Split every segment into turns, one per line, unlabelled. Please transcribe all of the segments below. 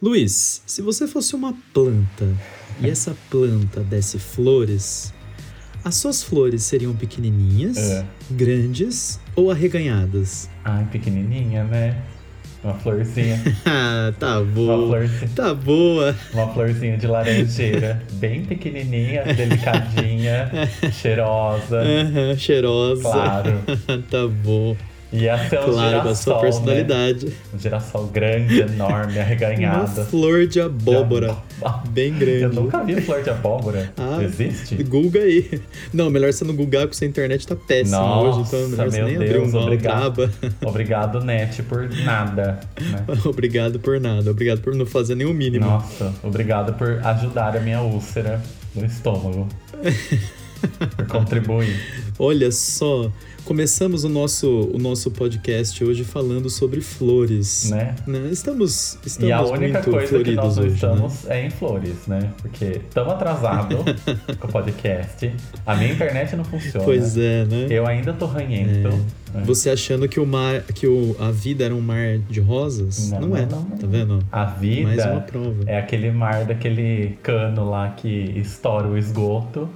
Luiz, se você fosse uma planta e essa planta desse flores, as suas flores seriam pequenininhas,
É.
grandes ou arreganhadas?
Ai, pequenininha, né? Uma florzinha.
Ah, tá
Uma
boa.
florzinha.
Tá boa.
Uma florzinha de laranjeira, bem pequenininha, delicadinha, cheirosa,
Aham, cheirosa.
claro.
tá bom.
Ser um
Claro, com a sua
girassol,
personalidade.
Né? Um girassol grande, enorme,
Uma
arreganhado.
flor de abóbora. Bem grande.
Eu nunca vi flor de abóbora.
Ah,
Existe?
Google aí. Não, melhor você não googar porque sua internet tá péssima
Nossa,
hoje, então é melhor você nem abrir
Deus,
uma outra
obrigado. Obrigado, net, por nada. né?
Obrigado por nada. Obrigado por não fazer nem o mínimo.
Nossa, obrigado por ajudar a minha úlcera no estômago. por contribuir.
Olha só, começamos o nosso, o nosso podcast hoje falando sobre flores.
Né?
Né? Estamos, estamos
E a única coisa que nós
hoje, né?
estamos é em flores, né? Porque estamos atrasados com o podcast. A minha internet não funciona.
Pois é, né?
Eu ainda tô ranhento. né?
Você achando que o mar, que o, a vida era um mar de rosas?
Não,
Não,
não,
é,
não, não.
tá vendo?
A vida
Mais uma prova.
é aquele mar daquele cano lá que estoura o esgoto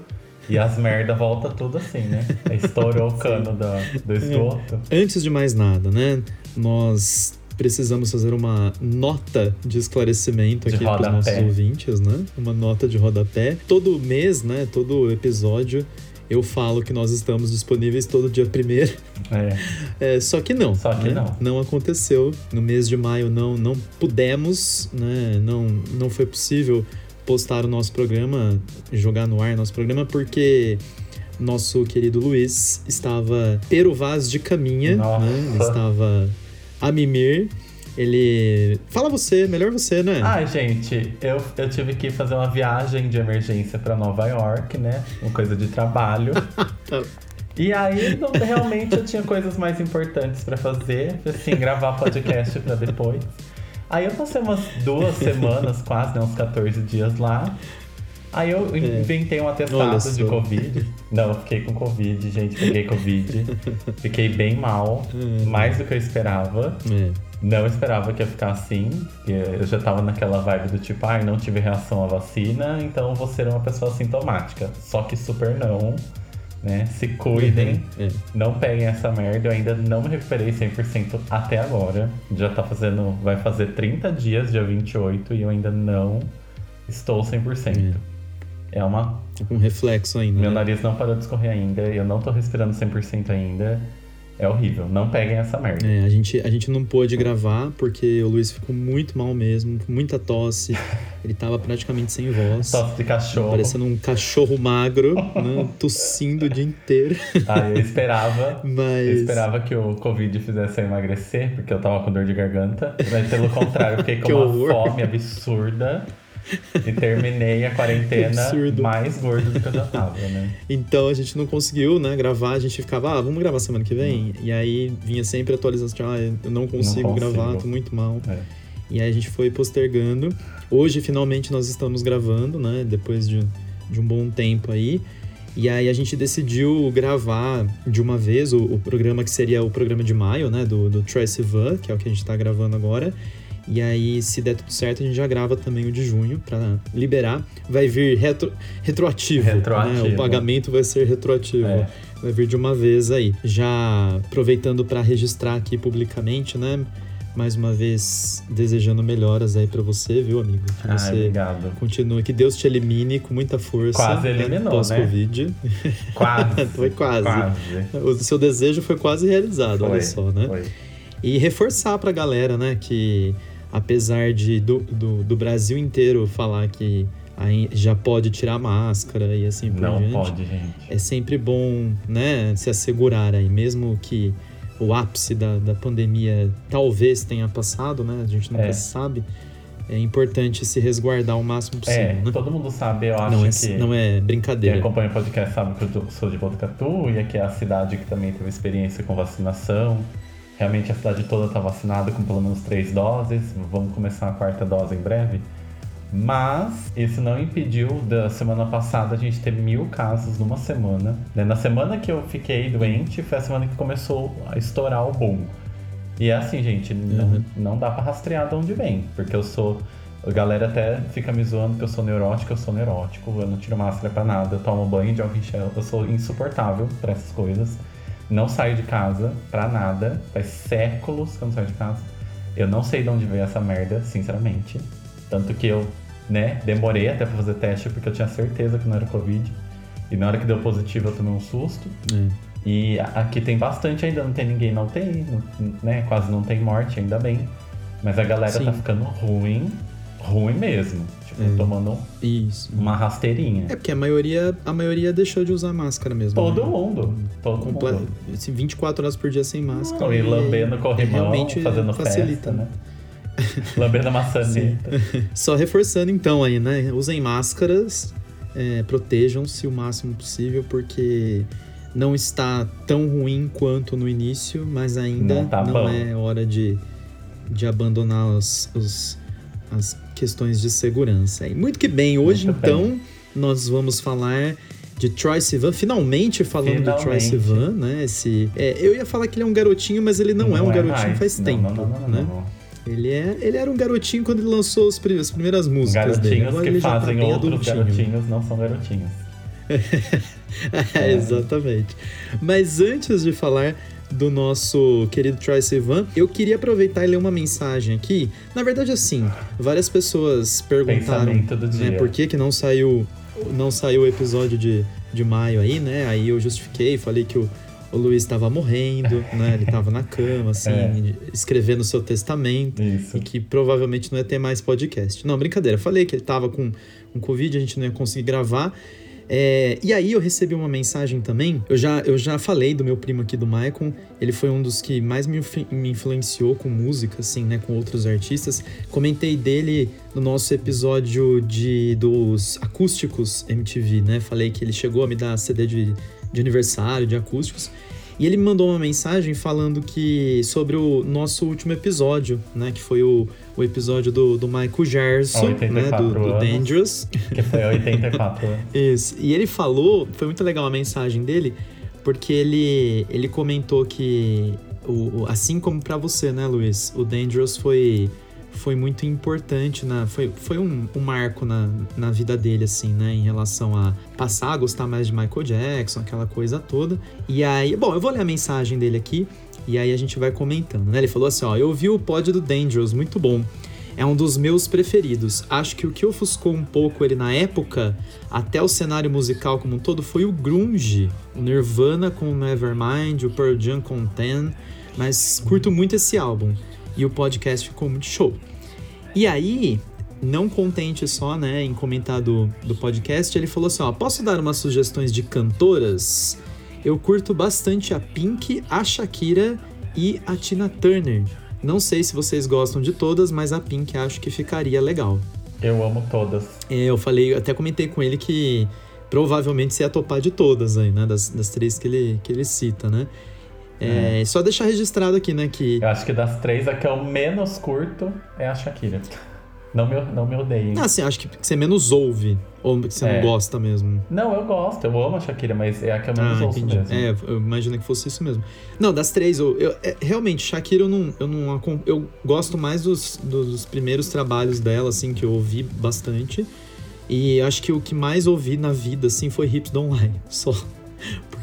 e as merda volta tudo assim, né? Estourou o cano da, do esgoto.
Antes de mais nada, né? Nós precisamos fazer uma nota de esclarecimento
De
aqui para os nossos ouvintes, né? Uma nota de rodapé. Todo mês, né? Todo episódio eu falo que nós estamos disponíveis todo dia primeiro.
É.
É, só que não.
Só que
né?
não.
Não aconteceu. No mês de maio não, não pudemos, né? Não, não foi possível postar o nosso programa, jogar no ar nosso programa, porque nosso querido Luiz estava peruvaz de caminha, né? Ele estava a mimir. Ele. Fala você, melhor você, né?
Ai, gente, eu, eu tive que fazer uma viagem de emergência pra Nova York, né? Uma coisa de trabalho. E aí, não- realmente, eu tinha coisas mais importantes pra fazer. Assim, gravar podcast pra depois. Aí eu passei umas duas semanas, quase, né? Uns 14 dias lá. Aí eu inventei um atestado de Covid. Não, eu fiquei com Covid, gente. Peguei Covid. Fiquei bem mal. Mais do que eu esperava.
É.
Não esperava que ia ficar assim, eu já tava naquela vibe do tipo, ai, não tive reação à vacina, então vou ser uma pessoa assintomática. Só que super não, né? Se cuidem,
É.
não peguem essa merda. Eu ainda não me recuperei 100% até agora. Já tá fazendo, vai fazer 30 dias, dia 28, e eu ainda não estou 100%. É uma.
Tá com reflexo ainda.
Meu
né?
nariz não parou de escorrer ainda, eu não tô respirando 100% ainda. É horrível. Não peguem essa merda.
É, a gente, a gente não pôde gravar porque o Luiz ficou muito mal mesmo, com muita tosse. Ele tava praticamente sem voz.
Tosse de cachorro.
Parecendo um cachorro magro, né? tossindo o dia inteiro.
Ah, eu esperava. Eu
Mas.
esperava que o Covid fizesse eu emagrecer, porque eu tava com dor de garganta. Mas pelo contrário, eu fiquei com uma
horror.
fome absurda. E terminei a quarentena
absurdo.
mais gordo do que eu já tava, né?
Então a gente não conseguiu, né, gravar. A gente ficava, ah, vamos gravar semana que vem? E aí vinha sempre atualização, ah, eu não consigo,
Não consigo.
gravar, tô muito mal.
É.
E aí a gente foi postergando. Hoje, finalmente, nós estamos gravando, né? Depois de, de um bom tempo aí. E aí a gente decidiu gravar de uma vez o, o programa que seria o programa de maio, né? Do, do Troye Sivan, que é o que a gente tá gravando agora. E aí, se der tudo certo, a gente já grava também o de junho pra liberar. Vai vir retro, retroativo. Né?
Retroativo.
O pagamento vai ser retroativo.
É.
Vai vir de uma vez aí. Já aproveitando para registrar aqui publicamente, né? Mais uma vez desejando melhoras aí para você, viu, amigo? Que
Ai,
você
obrigado.
continue, que Deus te elimine com muita força.
Quase
né,
eliminou,
Pós-Covid.
Quase.
Foi quase.
Quase.
O seu desejo foi quase realizado, olha
Foi,
só, né?
foi.
E reforçar pra galera, né, que apesar de do, do, do Brasil inteiro falar que já pode tirar máscara e assim por
Não
diante,
pode, gente.
é sempre bom, né, se assegurar aí, mesmo que o ápice da, da pandemia talvez tenha passado, né, a gente nunca
É.
sabe, é importante se resguardar o máximo possível,
É,
né?
todo mundo sabe, eu acho
Não é,
que.
não é
Quem
brincadeira.
acompanha o podcast sabe que eu sou de Botucatu e aqui é a cidade que também teve experiência com vacinação. Realmente a cidade toda está vacinada com pelo menos três doses. Vamos começar a quarta dose em breve. Mas isso não impediu da semana passada a gente ter mil casos numa semana. né? Na semana que eu fiquei doente, foi a semana que começou a estourar o boom. E é assim, gente, não,
Uhum.
não dá pra rastrear de onde vem, porque eu sou A galera até fica me zoando que eu sou neurótico, eu sou neurótico, eu não tiro máscara pra nada, eu tomo banho de álcool em gel, eu sou insuportável pra essas coisas. Não saio de casa pra nada, faz séculos que eu não saio de casa. Eu não sei de onde veio essa merda, sinceramente. Tanto que eu, né, demorei até pra fazer teste porque eu tinha certeza que não era Covid. E na hora que deu positivo eu tomei um susto.
É.
E aqui tem bastante ainda, não tem ninguém não tem, né? Quase não tem morte, ainda bem. Mas a galera
Sim.
tá ficando ruim, ruim mesmo. Tipo,
É.
tomando
Isso.
uma rasteirinha.
É porque a maioria, a maioria deixou de usar máscara mesmo.
Todo
né?
mundo. Todo
Comple-
mundo.
assim, 24 horas por dia sem máscara.
Não, e lambendo corrimão,
realmente
fazendo
facilita,
festa, né? lambendo a maçaneta.
Só reforçando então aí, né? Usem máscaras, é, protejam-se o máximo possível, porque não está tão ruim quanto no início, mas ainda
Não
não,
tá bom.
é hora de, de abandonar os, os- as questões de segurança. E muito que bem, hoje
Muito
então nós vamos falar de Troy Sivan, finalmente falando de Troy
Finalmente.
Sivan, né? Esse, é, eu ia falar que ele é um garotinho, mas ele não, é um garotinho
mais.
faz
Não,
tempo,
Não, não, não, não,
né?
não.
Ele, é, ele era um garotinho quando ele lançou os pri- as primeiras músicas dele.
Garotinhos
Agora
que
ele já tá
fazem
bem
outros garotinhos não são garotinhos.
É, exatamente. Mas antes de falar do nosso querido Troy Sivan, eu queria aproveitar e ler uma mensagem aqui. Na verdade, assim, várias pessoas perguntaram né, por que, que não saiu não saiu o episódio de, de maio aí, né? Aí eu justifiquei, falei que o, o Luiz estava morrendo, né? Ele estava na cama, assim,
É.
escrevendo seu testamento.
Isso.
E que provavelmente não ia ter mais podcast. Não, brincadeira. Falei que ele tava com, com Covid, a gente não ia conseguir gravar. É, e aí eu recebi uma mensagem também. Eu já, eu já falei do meu primo aqui, do Maicon. Ele foi um dos que mais me, me influenciou com música, assim, né? Com outros artistas. Comentei dele no nosso episódio de, dos acústicos MTV, né? Falei que ele chegou a me dar CD de, de aniversário, de acústicos. E ele me mandou uma mensagem falando que sobre o nosso último episódio, né? Que foi o, o episódio do, do Michael Gerson, né?
84
Do, do
anos.
Dangerous.
Que foi 84 anos.
Isso. E ele falou, foi muito legal a mensagem dele, porque ele, ele comentou que, o, assim como pra você, né, Luiz, o Dangerous foi, foi muito importante, na, foi, foi um, um marco na, na vida dele, assim, né, em relação a passar a gostar mais de Michael Jackson, aquela coisa toda. E aí, bom, eu vou ler a mensagem dele aqui, e aí a gente vai comentando, né? Ele falou assim, ó, eu ouvi o pod do Dangerous, muito bom. É um dos meus preferidos. Acho que o que ofuscou um pouco ele na época, até o cenário musical como um todo, foi o grunge. O Nirvana com Nevermind, o Pearl Jam com Ten. Mas curto muito esse álbum. E o podcast ficou muito show. E aí, não contente só, né, em comentar do, do podcast, ele falou assim, ó, posso dar umas sugestões de cantoras? Eu curto bastante a Pink, a Shakira e a Tina Turner. Não sei se vocês gostam de todas, mas a Pink acho que ficaria legal.
Eu amo todas.
É, eu falei, eu até comentei com ele que provavelmente você ia topar de todas aí, né? Das, das três que ele, que ele cita, né? É, Só deixar registrado aqui, né? Que
Eu acho que das três, a que eu menos curto é a Shakira. Não me, não me odeiem.
Ah, assim, acho que você menos ouve. Ou que você
É.
não gosta mesmo.
Não, eu gosto, eu amo a Shakira, mas é a que eu menos
Ah,
ouço
entendi.
mesmo.
É, eu imagino que fosse isso mesmo. Não, das três, eu, eu- é, realmente, Shakira, eu não, eu não. Eu gosto mais dos, dos primeiros trabalhos dela, assim, que eu ouvi bastante. E acho que o que mais ouvi na vida, assim, foi Hips Don't Lie. Só.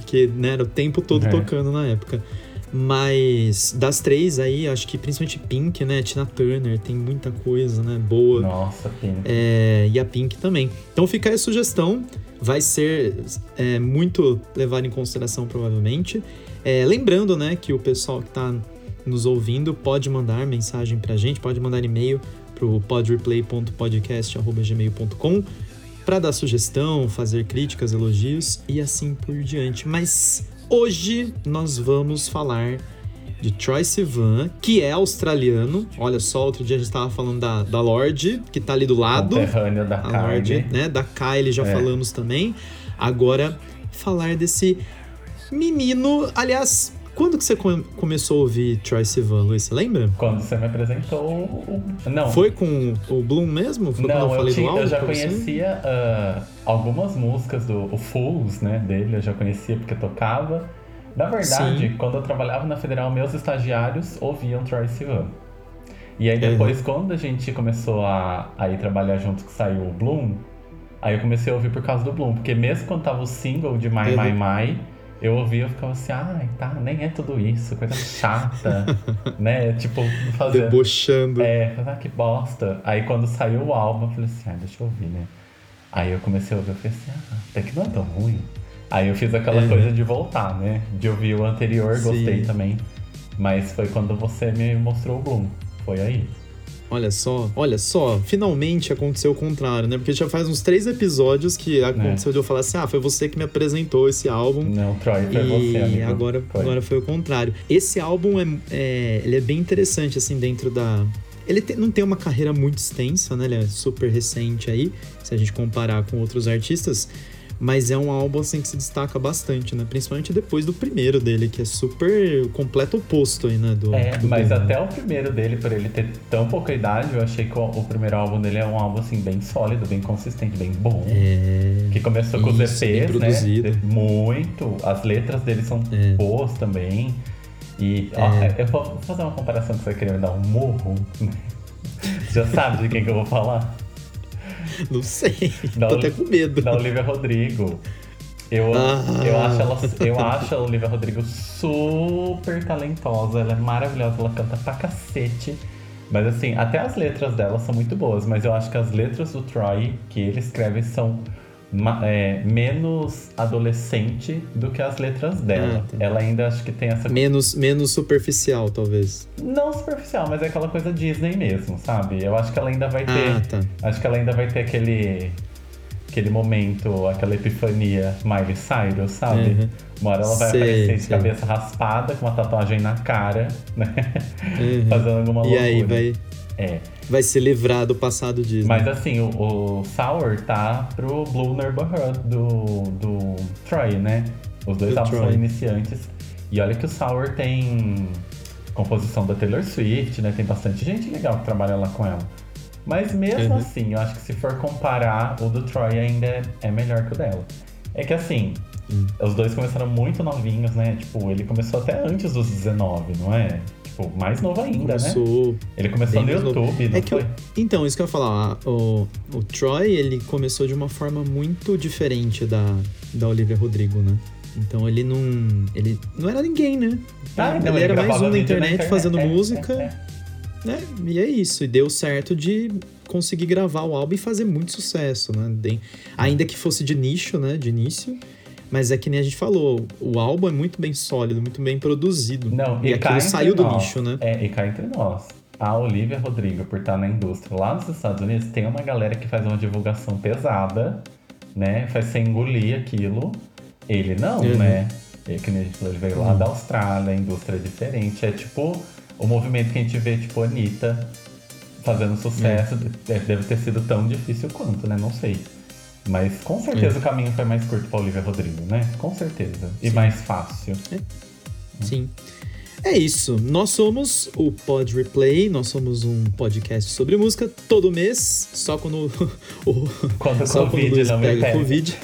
Porque, né, era o tempo todo
É.
tocando na época. Mas das três aí, acho que principalmente Pink, né? Tina Turner, tem muita coisa, né? Boa.
Nossa, Pink.
É, e a Pink também. Então fica aí a sugestão. Vai ser é, muito levado em consideração, provavelmente. É, lembrando, né, que o pessoal que está nos ouvindo pode mandar mensagem pra gente, pode mandar e-mail pro podreplay.podcast.gmail.com para dar sugestão, fazer críticas, elogios e assim por diante. Mas hoje nós vamos falar de Troy Sivan, que é australiano. Olha só, outro dia a gente tava falando da, da Lorde, que tá ali do lado.
Da
A Lorde, né? Da Kylie já
É.
falamos também. Agora, falar desse menino. Aliás, quando que você come- começou a ouvir Troy Sivan, Luiz? Você lembra?
Quando você me apresentou. o- Não.
Foi com o Bloom mesmo? Foi
Não,
eu
eu,
falei
tinha-
álbum
eu já conhecia ah, algumas músicas do o Fools, né, dele, eu já conhecia porque tocava. Na verdade,
Sim.
quando eu trabalhava na Federal, meus estagiários ouviam Troy Sivan. E aí depois, uhum. quando a gente começou a, a ir trabalhar junto que saiu o Bloom, aí eu comecei a ouvir por causa do Bloom. Porque mesmo quando tava o single de My uhum. My My, eu ouvia e ficava assim, ai, tá, nem é tudo isso, coisa chata, né? Tipo, fazer.
Debochando.
É, ah, que bosta. Aí quando saiu o álbum, eu falei assim, ah, deixa eu ouvir, né? Aí eu comecei a ouvir, eu falei assim, ah, até que não é tão ruim. Aí eu fiz aquela uhum. coisa de voltar, né? De ouvir o anterior, Sim. gostei também. Mas foi quando você me mostrou o Bloom. Foi aí.
Olha só, olha só, finalmente aconteceu o contrário, né? Porque já faz uns três episódios que aconteceu é. de eu falar assim: ah, foi você que me apresentou esse álbum.
Não, Troy, foi e você.
E agora foi. agora foi o contrário. Esse álbum é, é, ele é bem interessante, assim, dentro da. Ele te, não tem uma carreira muito extensa, né? Ele é super recente aí, se a gente comparar com outros artistas. Mas é um álbum assim que se destaca bastante, né? Principalmente depois do primeiro dele, que é super completo oposto aí, né? Do,
é,
do
mas até o primeiro dele, por ele ter tão pouca idade, eu achei que o, o, primeiro álbum dele é um álbum assim bem sólido, bem consistente, bem bom.
É...
Que começou com Isso, os EPs, né? Muito. As letras dele são é. boas também. E ó, é. eu vou fazer uma comparação que você queria me dar um murro. Já sabe de quem que eu vou falar?
Não sei. Da Tô até com medo.
Da Olivia Rodrigo. Eu, ah. eu, acho ela, eu acho a Olivia Rodrigo super talentosa. Ela é maravilhosa, ela canta pra cacete. Mas assim, até as letras dela são muito boas. Mas eu acho que as letras do Troy que ele escreve são é, menos adolescente do que as letras dela. Ah. Ela ainda acho que tem essa.
Menos, menos superficial, talvez.
Não superficial, mas é aquela coisa Disney mesmo, sabe? Eu acho que ela ainda vai ter. Ah, tá. Acho que ela ainda vai ter aquele. Aquele momento, aquela epifania Miley Cyrus, sabe? Uhum. Uma hora ela vai sei, aparecer de cabeça raspada, com uma tatuagem na cara, né? Uhum. Fazendo alguma loucura.
E aí vai. É vai se livrar do passado Disney.
Mas assim, o, o Sour tá pro Blue Neighborhood do, do Troy, né? Os dois álbuns são iniciantes. E olha que o Sour tem composição da Taylor Swift, né? Tem bastante gente legal que trabalha lá com ela. Mas mesmo uhum. assim, eu acho que se for comparar, o do Troy ainda é, é melhor que o dela. É que assim, hum. os dois começaram muito novinhos, né? Tipo, ele começou até antes dos 19, não é? Tipo, mais novo ainda, né? começou né? Ele começou no YouTube, é que? Eu,
então, isso que eu ia falar, o, o Troy, ele começou de uma forma muito diferente da, da Olivia Rodrigo, né? Então ele não. Ele não era ninguém, né?
Ah,
então
ele,
ele era mais um na internet,
internet
fazendo
é,
música.
É, é.
Né? E é isso. E deu certo de conseguir gravar o álbum e fazer muito sucesso, né? Ainda que fosse de nicho, né? De início. Mas é que nem a gente falou, o álbum é muito bem sólido, muito bem produzido.
Não,
e,
e
aquilo saiu
do
nicho, né?
É, e cá entre nós. A Olivia Rodrigo, por estar na indústria lá nos Estados Unidos, tem uma galera que faz uma divulgação pesada, né? Faz você engolir aquilo. Ele não, uhum. né? E que nem a gente falou, ele veio lá uhum. da Austrália, a indústria é diferente. É tipo o movimento que a gente vê, tipo, Anitta fazendo sucesso. Uhum. Deve ter sido tão difícil quanto, né? Não sei. Mas com certeza é. o caminho foi mais curto para Olivia Rodrigo, né? Com certeza. E Sim. mais fácil.
É. Sim. É isso. Nós somos o Pod Replay, nós somos um podcast sobre música todo mês, só quando o
quando só COVID, quando não pega
Covid.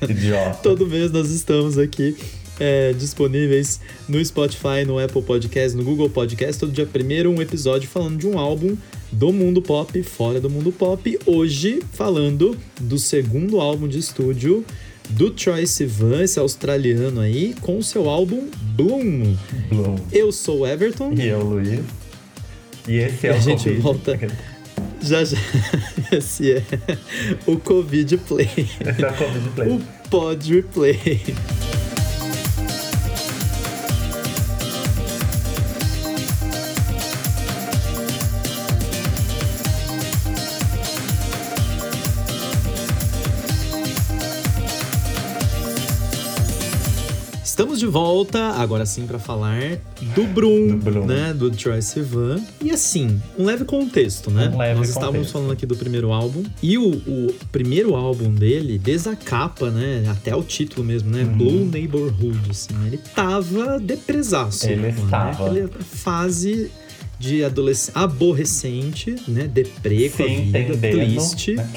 Idiota.
todo mês nós estamos aqui é, disponíveis no Spotify, no Apple Podcast, no Google Podcast, todo dia primeiro um episódio falando de um álbum do mundo pop, fora do mundo pop. Hoje falando do segundo álbum de estúdio do Troy Sivan, esse australiano aí, com o seu álbum Bloom.
Bloom.
Eu sou o Everton.
E eu, Luiz. E esse é e o
a gente COVID. volta. Já já. Esse é o Covid Play.
Esse é o Covid Play.
O Pod Replay. Volta, agora sim, para falar do Brum, do né? Do Troy Sivan. E assim, um leve contexto, né?
Um leve
Nós estávamos
contexto.
falando aqui do primeiro álbum. E o, o, primeiro álbum dele, desde a capa, né? Até o título mesmo, né? Uhum. Blue Neighborhood, assim. Ele tava depresaço.
Ele né? estava.
Aquela fase de adolescente aborrecente, né? Deprê com
Sim,
a vida,
triste.
Né?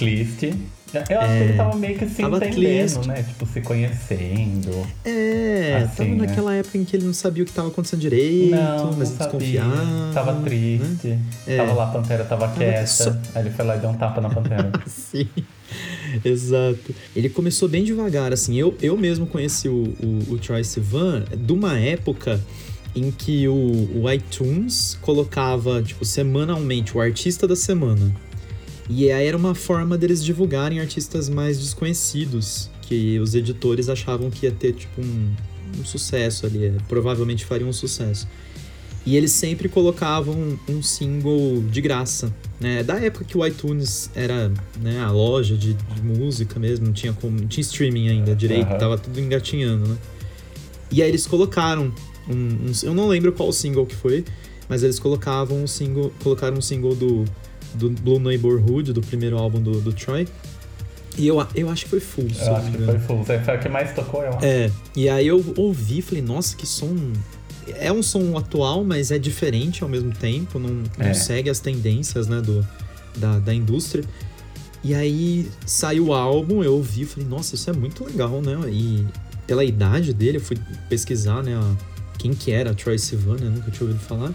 Eu acho é, que ele é, tava meio que se entendendo, né? Tipo, se conhecendo.
É, assim, tava né? naquela época em que ele não sabia o que tava acontecendo direito,
não,
mas
não desconfiava. Tava né? triste. Né? É. Tava lá, a Pantera tava, tava quieta. Só... Aí ele foi lá e deu um tapa na Pantera.
Sim. Exato. Ele começou bem devagar, assim. Eu, eu mesmo conheci o, o, o Troy Sivan de uma época em que o, o iTunes colocava, tipo, semanalmente o artista da semana. E aí era uma forma deles divulgarem artistas mais desconhecidos, que os editores achavam que ia ter, tipo, um, um sucesso ali, é, provavelmente faria um sucesso. E eles sempre colocavam um single de graça, né? Da época que o iTunes era né, a loja de, de música mesmo, não tinha, como, não tinha streaming ainda direito, uhum. tava tudo engatinhando, né? E aí eles colocaram um, um, eu não lembro qual single que foi, mas eles colocavam um single, colocaram um single do, do Blue Neighborhood, do primeiro álbum do, do Troy. E eu, eu acho que foi full.
Eu acho que foi full. Foi o que mais tocou, eu acho.
É. E aí eu ouvi falei, nossa, que som. É um som atual, mas é diferente ao mesmo tempo, não, não é. segue as tendências né, do, da, da indústria. E aí saiu o álbum, eu ouvi e falei, nossa, isso é muito legal, né? E pela idade dele, eu fui pesquisar, né? A, quem que era Troy Sivan, eu nunca tinha ouvido falar.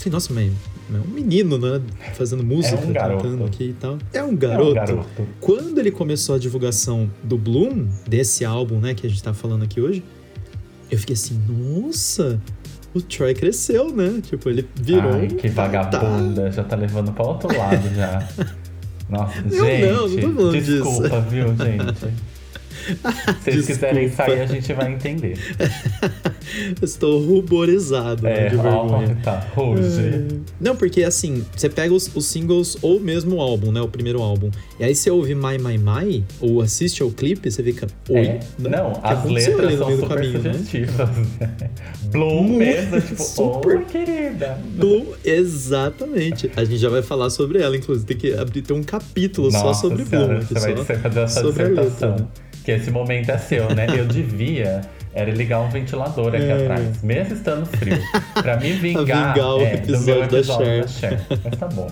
Falei, nossa, mas é um menino, né? Fazendo música, é um cantando aqui e tal. É um garoto. É um garoto. Quando ele começou a divulgação do Bloom, desse álbum, né, que a gente tá falando aqui hoje, eu fiquei assim, nossa, o Troy cresceu, né? Tipo, ele virou. Ai,
que vagabunda, tá... já tá levando pra outro lado já. Nossa,
não,
gente.
Não, não tô falando
desculpa,
disso.
viu, gente? Se eles quiserem sair, a gente vai entender.
Estou ruborizado né, é, né, de vergonha.
Oh, tá, hoje. É.
Não, porque assim, você pega os, os, singles ou mesmo o álbum, né? O primeiro álbum. E aí você ouve My My My, ou assiste ao clipe, você fica. Oi.
É, não, as letras são super caminho, né? sugestivas. Né? Bloom mesmo, tipo, super oh, querida.
Bloom, exatamente. A gente já vai falar sobre ela, inclusive. Tem que abrir ter um capítulo
Nossa
só sobre
senhora,
Bloom.
Você vai fazer essa sobre. A letra, né? Que esse momento é seu, né? Eu devia era ligar um ventilador aqui é. atrás, mesmo estando frio, pra me vingar, vingar o é, episódio, do meu episódio da, da Cher. Mas tá bom.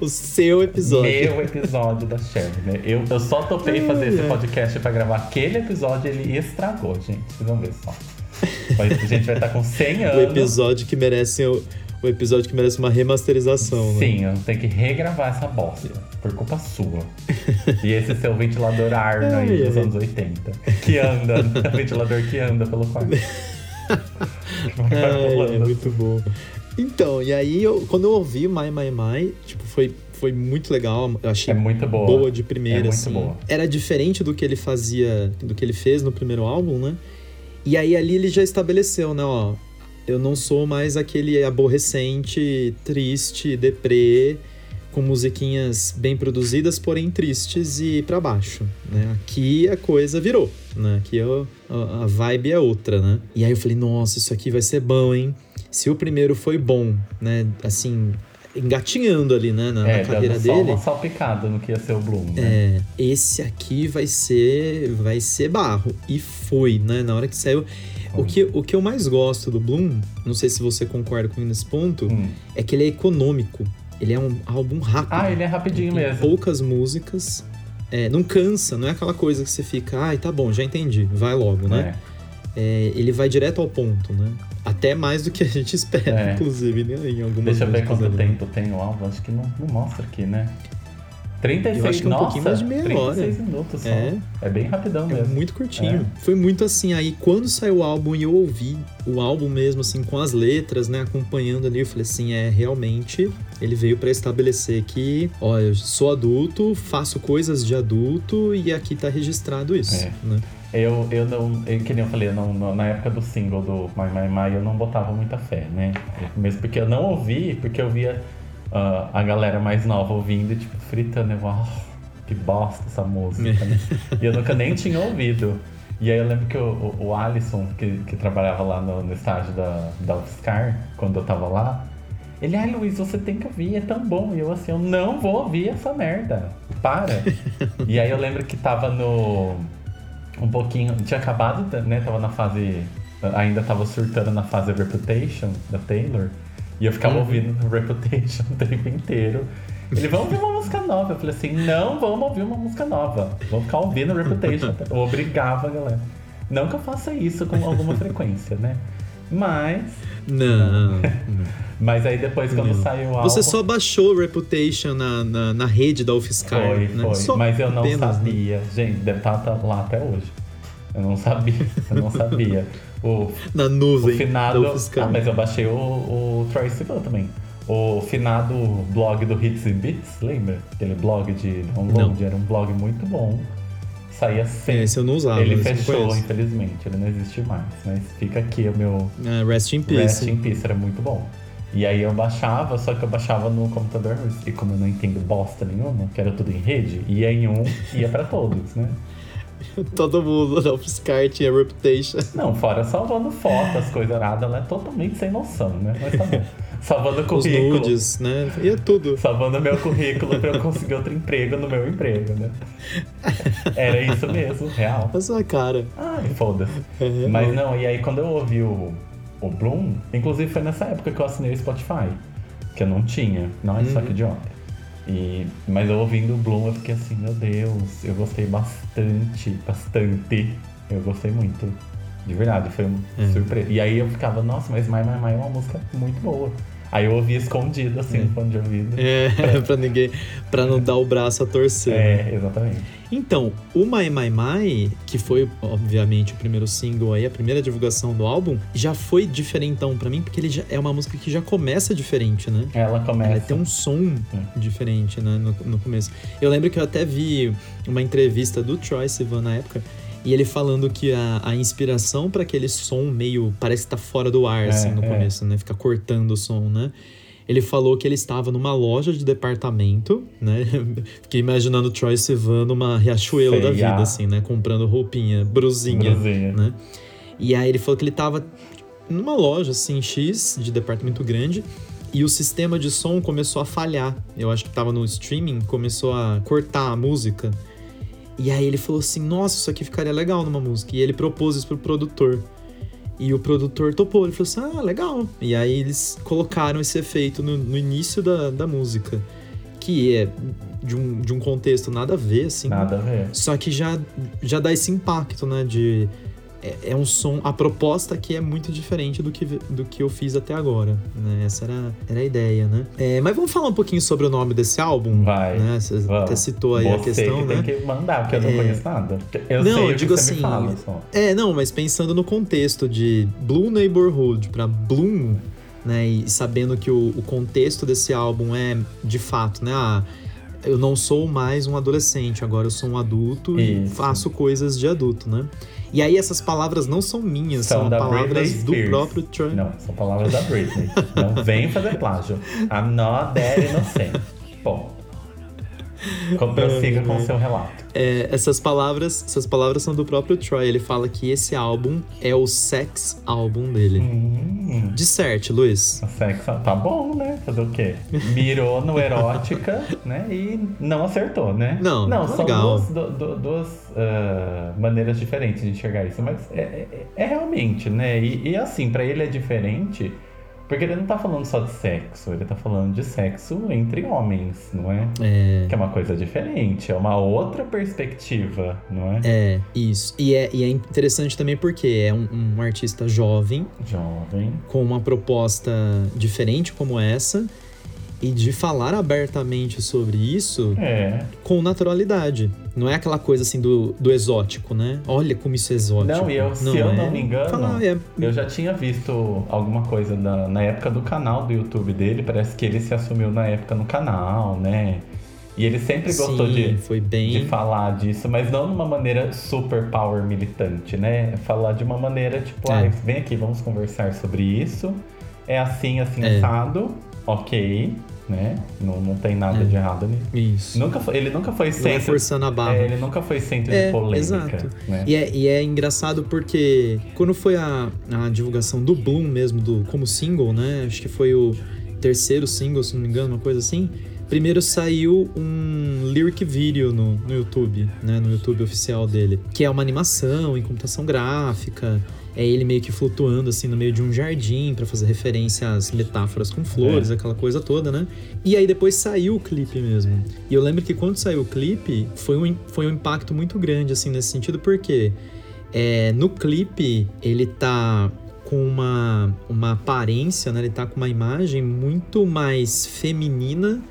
O seu episódio.
Meu episódio da Cher. Né? Eu, eu só topei fazer esse podcast pra gravar aquele episódio ele estragou, gente. Vocês vão ver só. A gente vai estar com 100 anos.
O episódio que merece o episódio que merece uma remasterização,
né? Sim, eu tenho que regravar essa bosta. Por culpa sua. e esse seu ventilador Arno aí dos anos 80. Que anda, ventilador que anda pelo quarto.
é, é muito bom. Então, e aí eu, quando eu ouvi My My My, tipo, foi, foi muito legal. Eu achei
é muito boa.
boa de primeira, é
muito
assim.
Boa.
Era diferente do que ele fazia, do que ele fez no primeiro álbum, né? E aí ali ele já estabeleceu, né, ó, eu não sou mais aquele aborrecente, triste, deprê, com musiquinhas bem produzidas, porém tristes e para baixo, né? Aqui a coisa virou, né? Aqui a, a vibe é outra, né? E aí eu falei, nossa, isso aqui vai ser bom, hein? Se o primeiro foi bom, né? Assim, engatinhando ali, né, na,
é,
na carreira
dando
dele.
Só uma salpicada no que ia ser o Bloom, né?
É, esse aqui vai ser, vai ser barro. E foi, né? Na hora que saiu, o que, o que eu mais gosto do Bloom, não sei se você concorda comigo nesse ponto, hum. é que ele é econômico. Ele é um álbum rápido.
Ah, ele é rapidinho
tem
mesmo.
Poucas músicas. É, não cansa, não é aquela coisa que você fica, ai, tá bom, já entendi, vai logo, né? É. É, ele vai direto ao ponto, né? Até mais do que a gente espera, é. inclusive, né? em algumas
Deixa eu ver quanto ali. tempo tem o álbum, acho que não, não mostra aqui, né? 36,
eu acho que é um
nossa,
pouquinho mais de meia
36
hora.
36 minutos só. É, é bem rapidão
é
mesmo.
muito curtinho. É. Foi muito assim, aí quando saiu o álbum e eu ouvi o álbum mesmo, assim, com as letras, né, acompanhando ali, eu falei assim, é, realmente, ele veio para estabelecer que, ó, eu sou adulto, faço coisas de adulto e aqui tá registrado isso, é. né?
Eu, eu não, que nem eu falei, não, na época do single do My My My, eu não botava muita fé, né? Mesmo porque eu não ouvi, porque eu via uh, a galera mais nova ouvindo, tipo, fritando, eu, oh, que bosta essa música, né? e eu nunca nem tinha ouvido. E aí eu lembro que o, o, Alisson, que, que trabalhava lá no, no estágio da, da UFSCar, quando eu tava lá, ele, ai ah, Luiz, você tem que ouvir, é tão bom. E eu assim, eu não vou ouvir essa merda. Para. e aí eu lembro que tava no. Um pouquinho. Tinha acabado, né? Tava na fase. Ainda tava surtando na fase Reputation da Taylor. E eu ficava uhum. ouvindo Reputation o tempo inteiro. Ele, vamos ouvir uma música nova. Eu falei assim, não vamos ouvir uma música nova. Vamos ficar ouvindo Reputation. Eu obrigava a galera. Não que eu faça isso com alguma frequência, né? Mas.
Não.
Mas aí depois, quando não. saiu o álbum.
Você só baixou Reputation na, na, na rede da UFSCar.
Foi,
né?
foi.
Só
Mas eu não
apenas, né?
sabia. Gente, deve estar lá até hoje. Eu não sabia. Eu não sabia. O,
Na nuvem
o finado. Ah, mas eu baixei o, o Troy Sivan também. O finado blog do Hits and Beats, lembra? Aquele blog de download,
Não.
era um blog muito bom. Saía sempre.
Esse eu não usava.
Ele fechou, infelizmente, ele não existe mais. Mas fica aqui o meu
Ah, rest in peace.
Rest in Peace, era muito bom. E aí eu baixava, só que eu baixava no computador, e como eu não entendo bosta nenhuma, que era tudo em rede, ia em um, ia pra todos, né?
Todo mundo da UFSCar tinha Reputation.
Não, fora salvando foto, as coisas aradas, ela é totalmente sem noção, né? Mas tá bom. Salvando
Os
currículo.
nudes, né? Ia tudo.
Salvando meu currículo pra eu conseguir outro emprego no meu emprego, né? Era isso mesmo, real.
A sua cara.
Ai, foda-se.
É,
Mas não, e aí quando eu ouvi o, o Bloom, inclusive foi nessa época que eu assinei o Spotify, que eu não tinha, não é só
Uhum.
que idiota. E, mas eu ouvindo o Bloom, eu fiquei assim, meu Deus, eu gostei bastante, bastante. Eu gostei muito. De verdade, foi um
É.
surpresa. E aí eu ficava, nossa, mas My My My é uma música muito boa. Aí eu ouvi escondido, assim, no fone de ouvido.
É, pra ninguém. Pra não dar o braço a torcer. né?
É, exatamente.
Então, o My My My, que foi, obviamente, o primeiro single aí, a primeira divulgação do álbum, já foi diferentão pra mim, porque ele já é uma música que já começa diferente, né?
Ela começa.
Ela tem um som diferente né, no, no começo. Eu lembro que eu até vi uma entrevista do Troy Sivan na época, e ele falando que a, a inspiração para aquele som meio. parece que tá fora do ar,
É,
assim, no
é.
começo, né? Fica cortando o som, né? Ele falou que ele estava numa loja de departamento, né? Fiquei imaginando o Troy Sivan numa Riachuelo da
Sei, ah.
vida, assim, né? Comprando roupinha, brusinha,
Brusinha.
né? E aí ele falou que ele tava numa loja, assim, X, de departamento grande, e o sistema de som começou a falhar. Eu acho que tava no streaming, começou a cortar a música. E aí ele falou assim: Nossa, isso aqui ficaria legal numa música. E ele propôs isso pro produtor. E o produtor topou. Ele falou assim: Ah, legal. E aí eles colocaram esse efeito no, no início da, da música. Que é de um, de um contexto nada a ver, assim.
Nada a ver.
Só que já, já dá esse impacto, né? De. É, é um som. A proposta aqui é muito diferente do que, do que eu fiz até agora. Né? Essa era, era a ideia, né? É, mas vamos falar um pouquinho sobre o nome desse álbum?
Vai,
Né? Você
vamos.
até citou aí
Você
a questão,
que
né?
tem que mandar, porque eu não
É.
conheço nada. Eu
Não, eu digo assim,
fala.
É, não, mas pensando no contexto de Blue Neighborhood pra Bloom, né? E sabendo que o, o contexto desse álbum é, de fato, né? Ah, eu não sou mais um adolescente, agora eu sou um adulto e
Isso.
faço coisas de adulto, né? E aí essas palavras não são minhas,
São
são, palavras do próprio Troy.
Não, são palavras da Britney. não vem fazer plágio. I'm not that innocent. Bom. Prossiga com o seu relato.
É, essas palavras, essas palavras são do próprio Troy. Ele fala que esse álbum é o sex álbum dele.
Hum,
Disserte, Luiz.
a sexo tá bom, né? Fazer o quê? Mirou no erótica, né? E não acertou, né?
Não,
não são
legal.
duas, du- du- duas, ah, maneiras diferentes de enxergar isso, mas é, é- é realmente, né? E, e assim, pra ele é diferente, porque ele não tá falando só de sexo, ele tá falando de sexo entre homens, não é?
É.
Que é uma coisa diferente, é uma outra perspectiva, não é?
É, isso. E é, e é interessante também porque é um, um artista jovem,
Jovem.
com uma proposta diferente como essa, e de falar abertamente sobre isso
É.
com naturalidade. Não é aquela coisa assim do, do exótico, né? Olha como isso é exótico.
Não, e eu, se eu
é
não me engano,
Falar, é,
Eu já tinha visto alguma coisa na, na época do canal do YouTube dele, parece que ele se assumiu na época no canal, né? E ele sempre gostou
sim,
de,
bem.
de falar disso, mas não de uma maneira super power militante, né? Falar de uma maneira tipo,
É.
ah, vem aqui, vamos conversar sobre isso. É assim, assim,
É.
assado, ok, né? Não, não tem nada
É.
de errado nisso.
Isso.
Nunca foi- ele nunca foi
Não é
centro.
forçando a barra.
é, ele nunca foi centro
É,
de polêmica.
exato.
Né?
E é, e é engraçado porque quando foi a, a divulgação do Bloom mesmo, do, como single, né? Acho que foi o terceiro single, se não me engano, uma coisa assim. Primeiro saiu um lyric video no, no YouTube, né? No YouTube oficial dele. Que é uma animação em computação gráfica. É ele meio que flutuando assim no meio de um jardim para fazer referência às metáforas com flores, é. aquela coisa toda, né? E aí depois saiu o clipe mesmo. E eu lembro que quando saiu o clipe, foi um, foi um impacto muito grande, assim, nesse sentido, porque é, no clipe ele tá com uma, uma aparência, né? Ele tá com uma imagem muito mais feminina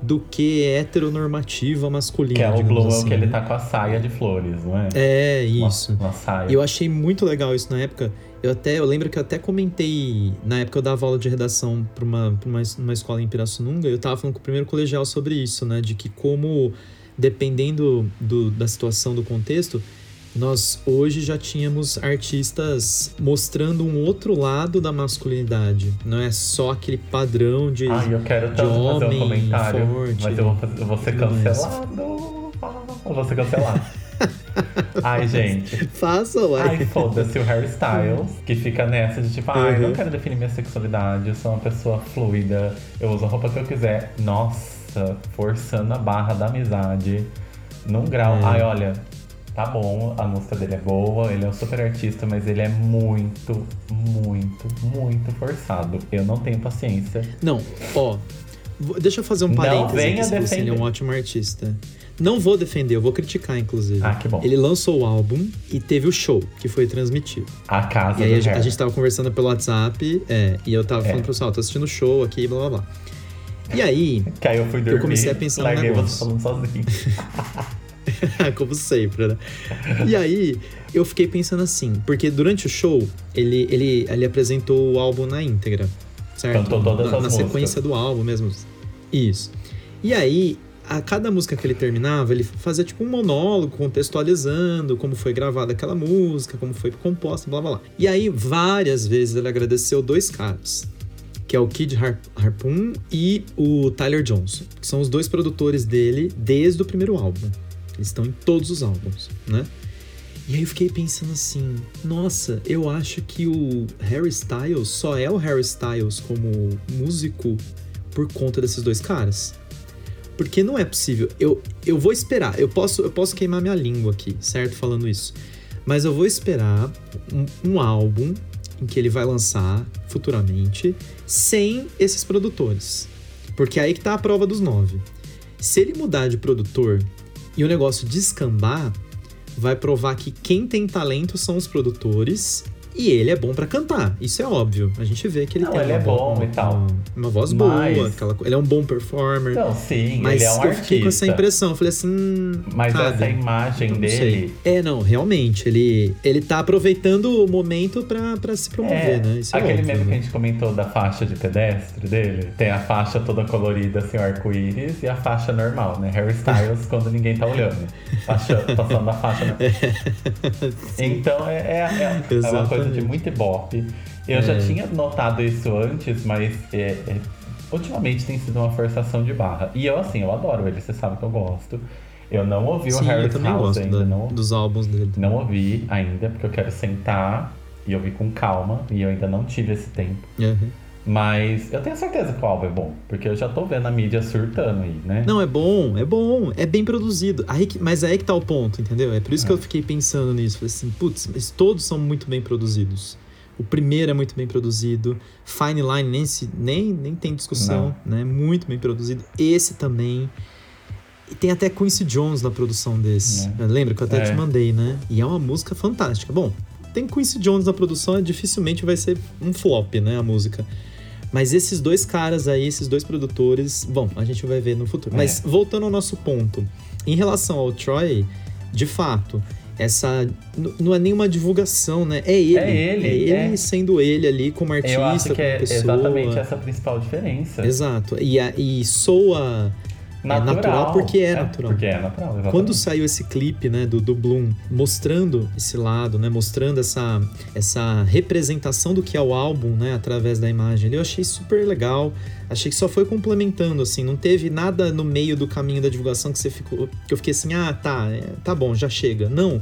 do que heteronormativa masculina.
Que é o glow assim. que ele tá com a saia de flores, não é?
É, isso.
Uma, uma saia.
Eu achei muito legal isso na época. Eu até eu lembro que eu até comentei, na época eu dava aula de redação para uma, pra uma, uma escola em Pirassununga, eu tava falando com o primeiro colegial sobre isso, né? De que como, dependendo do, da situação, do contexto, nós hoje já tínhamos artistas mostrando um outro lado da masculinidade. Não é só aquele padrão de.
Ah, eu quero tanto homem, fazer um comentário. Forte, mas eu vou, fazer, eu vou ser cancelado. Eu vou ser cancelado. Ai, gente.
Faça, ué.
Ai, foda-se o Harry Styles, que fica nessa de tipo, ai, uhum. não quero definir minha sexualidade, eu sou uma pessoa fluida, eu uso a roupa que eu quiser. Nossa, forçando a barra da amizade num grau. É. Ai, olha, tá bom, a música dele é boa, ele é um super artista, mas ele é muito, muito, muito forçado. Eu não tenho paciência.
Não, ó, deixa eu fazer um parênteses aqui, você ele é um ótimo artista. Não vou defender, eu vou criticar, inclusive.
Ah, que bom.
Ele lançou o álbum e teve o show, que foi transmitido.
A casa
E aí a
gente,
a gente tava conversando pelo WhatsApp, é, e eu tava é. falando pro pessoal, tô assistindo o show aqui, blá blá blá. E aí,
que aí eu, fui dormir,
eu comecei a pensar no negócio. Você
falando sozinho.
Como sempre, né? E aí, eu fiquei pensando assim, porque durante o show, ele, ele, ele apresentou o álbum na íntegra, certo?
Cantou todas
na,
as
na sequência do álbum mesmo. Isso. E aí, a cada música que ele terminava, ele fazia tipo um monólogo contextualizando como foi gravada aquela música, como foi composta, blá blá blá. E aí, várias vezes ele agradeceu dois caras, que é o Kid Har Harpoon e o Tyler Johnson, que são os dois produtores dele desde o primeiro álbum. Eles estão em todos os álbuns, né? E aí eu fiquei pensando assim, nossa, eu acho que o Harry Styles só é o Harry Styles como músico por conta desses dois caras. Porque não é possível. Eu, eu vou esperar. Eu posso, eu posso queimar minha língua aqui, certo? Falando isso. Mas eu vou esperar um, um álbum em que ele vai lançar futuramente sem esses produtores. Porque é aí que tá a prova dos nove. Se ele mudar de produtor e o negócio descambar, vai provar que quem tem talento são os produtores e ele é bom para cantar, isso é óbvio. A gente vê que ele
não,
tem
ele
uma,
é bom
uma,
e tal.
Uma, uma voz
mas...
boa, aquela, ele é um bom performer.
Não, sim,
mas
ele é um
eu
artista.
fiquei com essa impressão, eu falei assim.
Mas
sabe,
essa imagem dele. Sei.
É, não, realmente, ele, ele tá aproveitando o momento para se promover,
é,
né? Isso é
aquele
óbvio,
mesmo
né?
que a gente comentou da faixa de pedestre dele, tem a faixa toda colorida, assim, arco-íris, e a faixa normal, né? Harry Styles quando ninguém tá olhando. Faixa, passando a faixa. Né? então é, é, é, é uma coisa de muito ibope. Eu é. já tinha notado isso antes, mas é, é, ultimamente tem sido uma forçação de barra. E eu, assim, eu adoro ele, você sabe que eu gosto. Eu não ouvi
Sim,
o Harry House ainda,
da,
não,
dos álbuns dele.
Não ouvi ainda, porque eu quero sentar e ouvir com calma, e eu ainda não tive esse tempo.
Uhum.
Mas eu tenho certeza que o álbum é bom, porque eu já tô vendo a mídia surtando aí, né?
Não, é bom, é bom, é bem produzido. Aí que, mas é aí que tá o ponto, entendeu? É por isso é. que eu fiquei pensando nisso. Falei assim, putz, mas todos são muito bem produzidos. O primeiro é muito bem produzido. Fine Line nem, se, nem, nem tem discussão, Não. né? Muito bem produzido. Esse também. E tem até Quincy Jones na produção desse. É. Lembra que eu até é. te mandei, né? E é uma música fantástica. Bom, tem Quincy Jones na produção, dificilmente vai ser um flop, né? A música. Mas esses dois caras aí, esses dois produtores, bom, a gente vai ver no futuro. É. Mas voltando ao nosso ponto, em relação ao Troy, de fato, essa não é nenhuma divulgação, né? É ele.
É ele.
É ele é. sendo ele ali como artista,
Eu acho que é
pessoa.
exatamente essa a principal diferença.
Exato. E, e soa
natural,
é natural porque é,
é
natural.
Porque é natural, exatamente.
Quando saiu esse clipe, né, do, do Bloom, mostrando esse lado, né, mostrando essa, essa representação do que é o álbum, né, através da imagem, eu achei super legal. Achei que só foi complementando, assim, não teve nada no meio do caminho da divulgação que você ficou, que eu fiquei assim, ah, tá, é, tá bom, já chega. Não,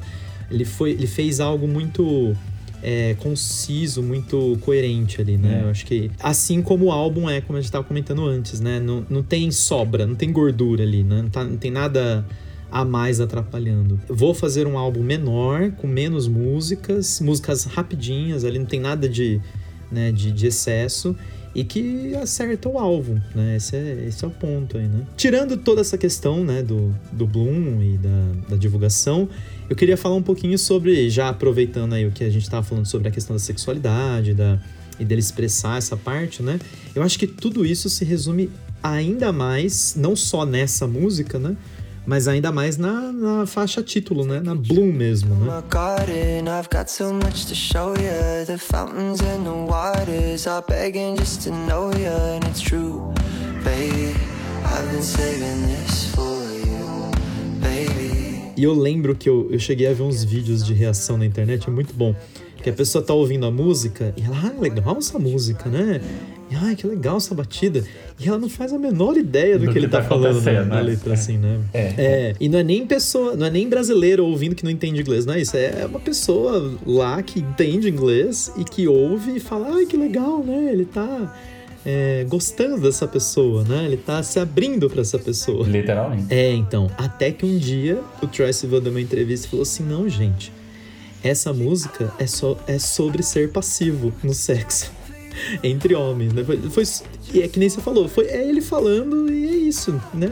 ele foi, ele fez algo muito é, conciso, muito coerente ali, né?
É.
Eu acho que. Assim como o álbum é, como a gente tava comentando antes, né? Não, não tem sobra, não tem gordura ali, né? Não, tá- não tem nada a mais atrapalhando. Vou fazer um álbum menor, com menos músicas, músicas rapidinhas, ali não tem nada de, né, de, de excesso. E que acerta o alvo, né? Esse é, esse é o ponto aí, né? Tirando toda essa questão, né, do, do Bloom e da, da divulgação, eu queria falar um pouquinho sobre, já aproveitando aí o que a gente tava falando sobre a questão da sexualidade, da, e dele expressar essa parte, né? Eu acho que tudo isso se resume ainda mais, não só nessa música, né? Mas ainda mais na, na faixa título, né? Na Bloom mesmo, né? E eu lembro que eu, eu cheguei a ver uns vídeos de reação na internet, é muito bom. Que a pessoa tá ouvindo a música e ela, ah, legal essa música, né? E, ai, que legal essa batida. E ela não faz a menor ideia do,
Do
que, ele
que
tá,
tá
falando na,
acontecendo,
na
né?
letra, assim, né?
É.
É, e não é nem pessoa, não é nem brasileiro ouvindo que não entende inglês, não é isso. É uma pessoa lá que entende inglês e que ouve e fala, ai, que legal, né? Ele tá é, gostando dessa pessoa, né? Ele tá se abrindo pra essa pessoa.
Literalmente.
É, então, até que um dia o Troy Sivan deu uma entrevista e falou assim: não, gente, essa música é, só, é sobre ser passivo no sexo. Entre homens, né? Foi, foi- e é que nem você falou, foi, é ele falando e é isso, né?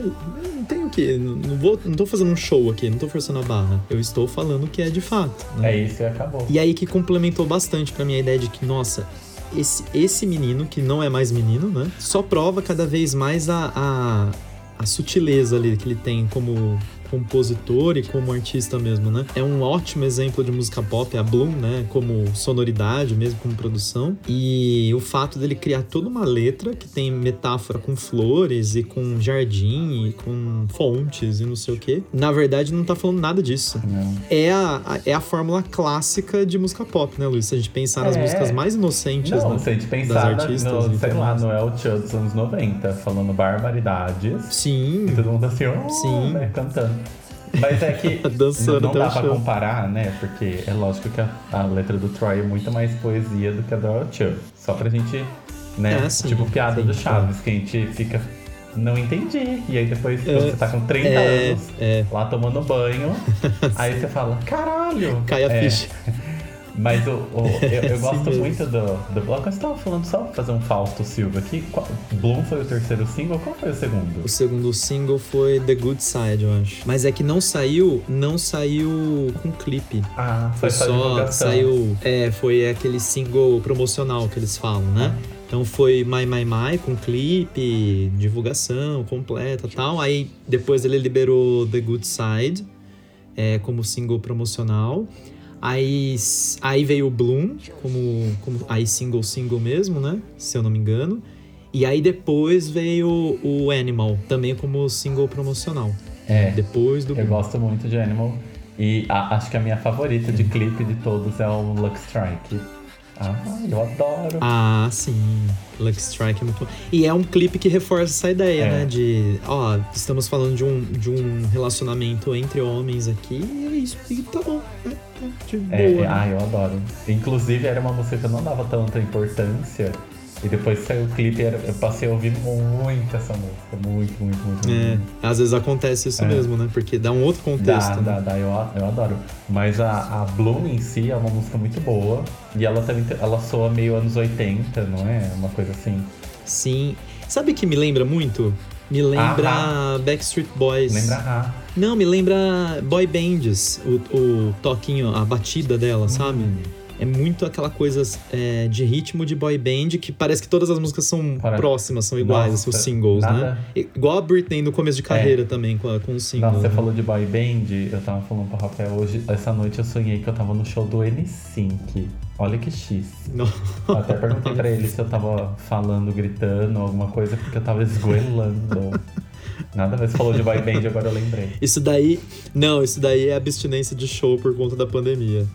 Não tem o que, não, vou, não tô fazendo um show aqui, não tô forçando a barra. Eu estou falando o que é de fato. Né?
É isso e acabou.
E aí que complementou bastante pra mim a ideia de que, nossa, esse, esse menino, que não é mais menino, né? Só prova cada vez mais a, a, a sutileza ali que ele tem como compositor e como artista mesmo, né? É um ótimo exemplo de música pop, a Bloom, né? Como sonoridade mesmo, como produção. E o fato dele criar toda uma letra que tem metáfora com flores e com jardim e com fontes e não sei o quê. Na verdade, não tá falando nada disso
Não.
é a, a- é a fórmula clássica de música pop, né, Luiz? Se a gente pensar nas
É.
músicas mais inocentes,
Não,
né?
se a gente
das
pensar na-
artistas
no,
e
sei lá, no El Chan dos anos 90, falando barbaridades.
Sim,
E todo mundo assim, oh,
Sim.
né, cantando. Mas é que
Dançando
não, dá pra
chão.
comparar, né? Porque é lógico que a, a letra do Troy é muito mais poesia do que a do El Chan. Só pra gente, né?
É, sim,
tipo piada
sim,
do Chaves, que a gente fica. Não entendi. E aí depois, quando você tá com 30
é,
anos,
é.
lá tomando banho, aí você fala, caralho!
Cai a
É,
ficha.
Mas o, o- eu, eu gosto muito do, do bloco. Eu estava falando só pra fazer um Fausto Silva aqui. Qual, Bloom foi o terceiro single, qual foi o segundo?
O segundo single foi The Good Side, eu acho. Mas é que não saiu, não saiu com clipe.
Ah,
Foi
foi só, divulgação.
saiu, é, foi aquele single promocional que eles falam, né? Então foi My My My com clipe, divulgação completa e tal. Aí depois ele liberou The Good Side é, como single promocional. Aí, aí veio o Bloom como, como aí single single mesmo, né? Se eu não me engano. E aí depois veio o Animal, também como single promocional.
É,
Depois do
eu
Bloom.
gosto muito de Animal. E a- acho que a minha favorita de clipe de todos é o Lux Strike. Ah, eu adoro.
Ah, sim. Lucky Strike é muito bom. E é um clipe que reforça essa ideia,
É.
né? De, ó, estamos falando de um, de um relacionamento entre homens aqui e é isso. E tá bom, né? Tá de boa.
É, é,
né?
ah, eu adoro. Inclusive, era uma música que eu não dava tanta importância. E depois que saiu o clipe, eu passei a ouvir muito essa música. Muito, muito, muito.
É,
muito.
às vezes acontece isso
É.
mesmo, né? Porque dá um outro contexto.
Dá,
né?
dá, dá, eu, eu adoro. Mas a, a Bloom em si é uma música muito boa. E ela também ela soa meio anos 80, não é? Uma coisa assim.
Sim. Sabe que me lembra muito? Me lembra Backstreet Boys.
Lembra a
Não, me lembra boy bands, o, o toquinho, a batida dela, sabe? É muito aquela coisa é, de ritmo de boy band que parece que todas as músicas são
Para-
próximas, são iguais,
Nossa,
os singles, né?
nada-
Igual a Britney no começo de carreira também, com, com os singles.
Nossa, você
né?
falou de boy band, eu tava falando pro Rafael hoje, essa noite eu sonhei que eu tava no show do N5. Olha que X. Eu até perguntei pra ele se eu tava falando, gritando, alguma coisa, porque eu tava esgoelando. Nada você falou de boy band, agora eu lembrei.
Isso daí. Não, isso daí é abstinência de show por conta da pandemia.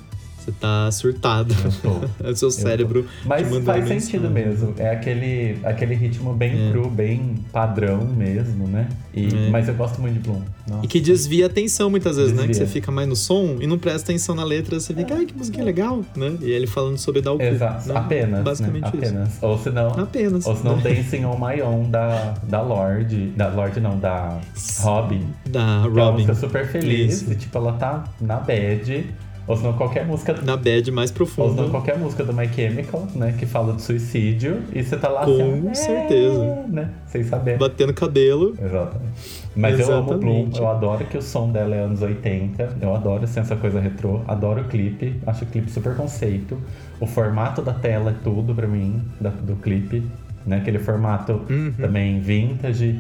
Você tá surtado. é o seu cérebro.
Mas faz sentido mesmo. É aquele, aquele ritmo bem é. cru, bem padrão mesmo, né? E, é. Mas eu gosto muito de Bloom.
Nossa. E que desvia a atenção muitas vezes, desvia. né? Que você fica mais no som e não presta atenção na letra, você fica, ai, que música legal, né? E ele falando sobre dar o.
Exato. Né? Apenas. Né?
Basicamente né?
Apenas. Isso. Ou se não.
Apenas.
Ou se não, Dancing on My Own da, da Lorde. Da Lorde não, da Robin.
Da Robin.
É uma música super feliz. Isso. E tipo, ela tá na bad ou senão qualquer música.
Na bad mais profunda.
Ou senão qualquer música do My Chemical, né? Que fala de suicídio. E você tá lá
Com assim, certeza.
É, né? Sem saber.
Batendo cabelo.
Exatamente. Mas Exatamente. eu amo Bloom. Eu adoro que o som dela é anos 80. Eu adoro assim, essa coisa retrô. Adoro o clipe. Acho o clipe super conceito. O formato da tela é tudo pra mim, da, do clipe. Né? Aquele formato uhum. também vintage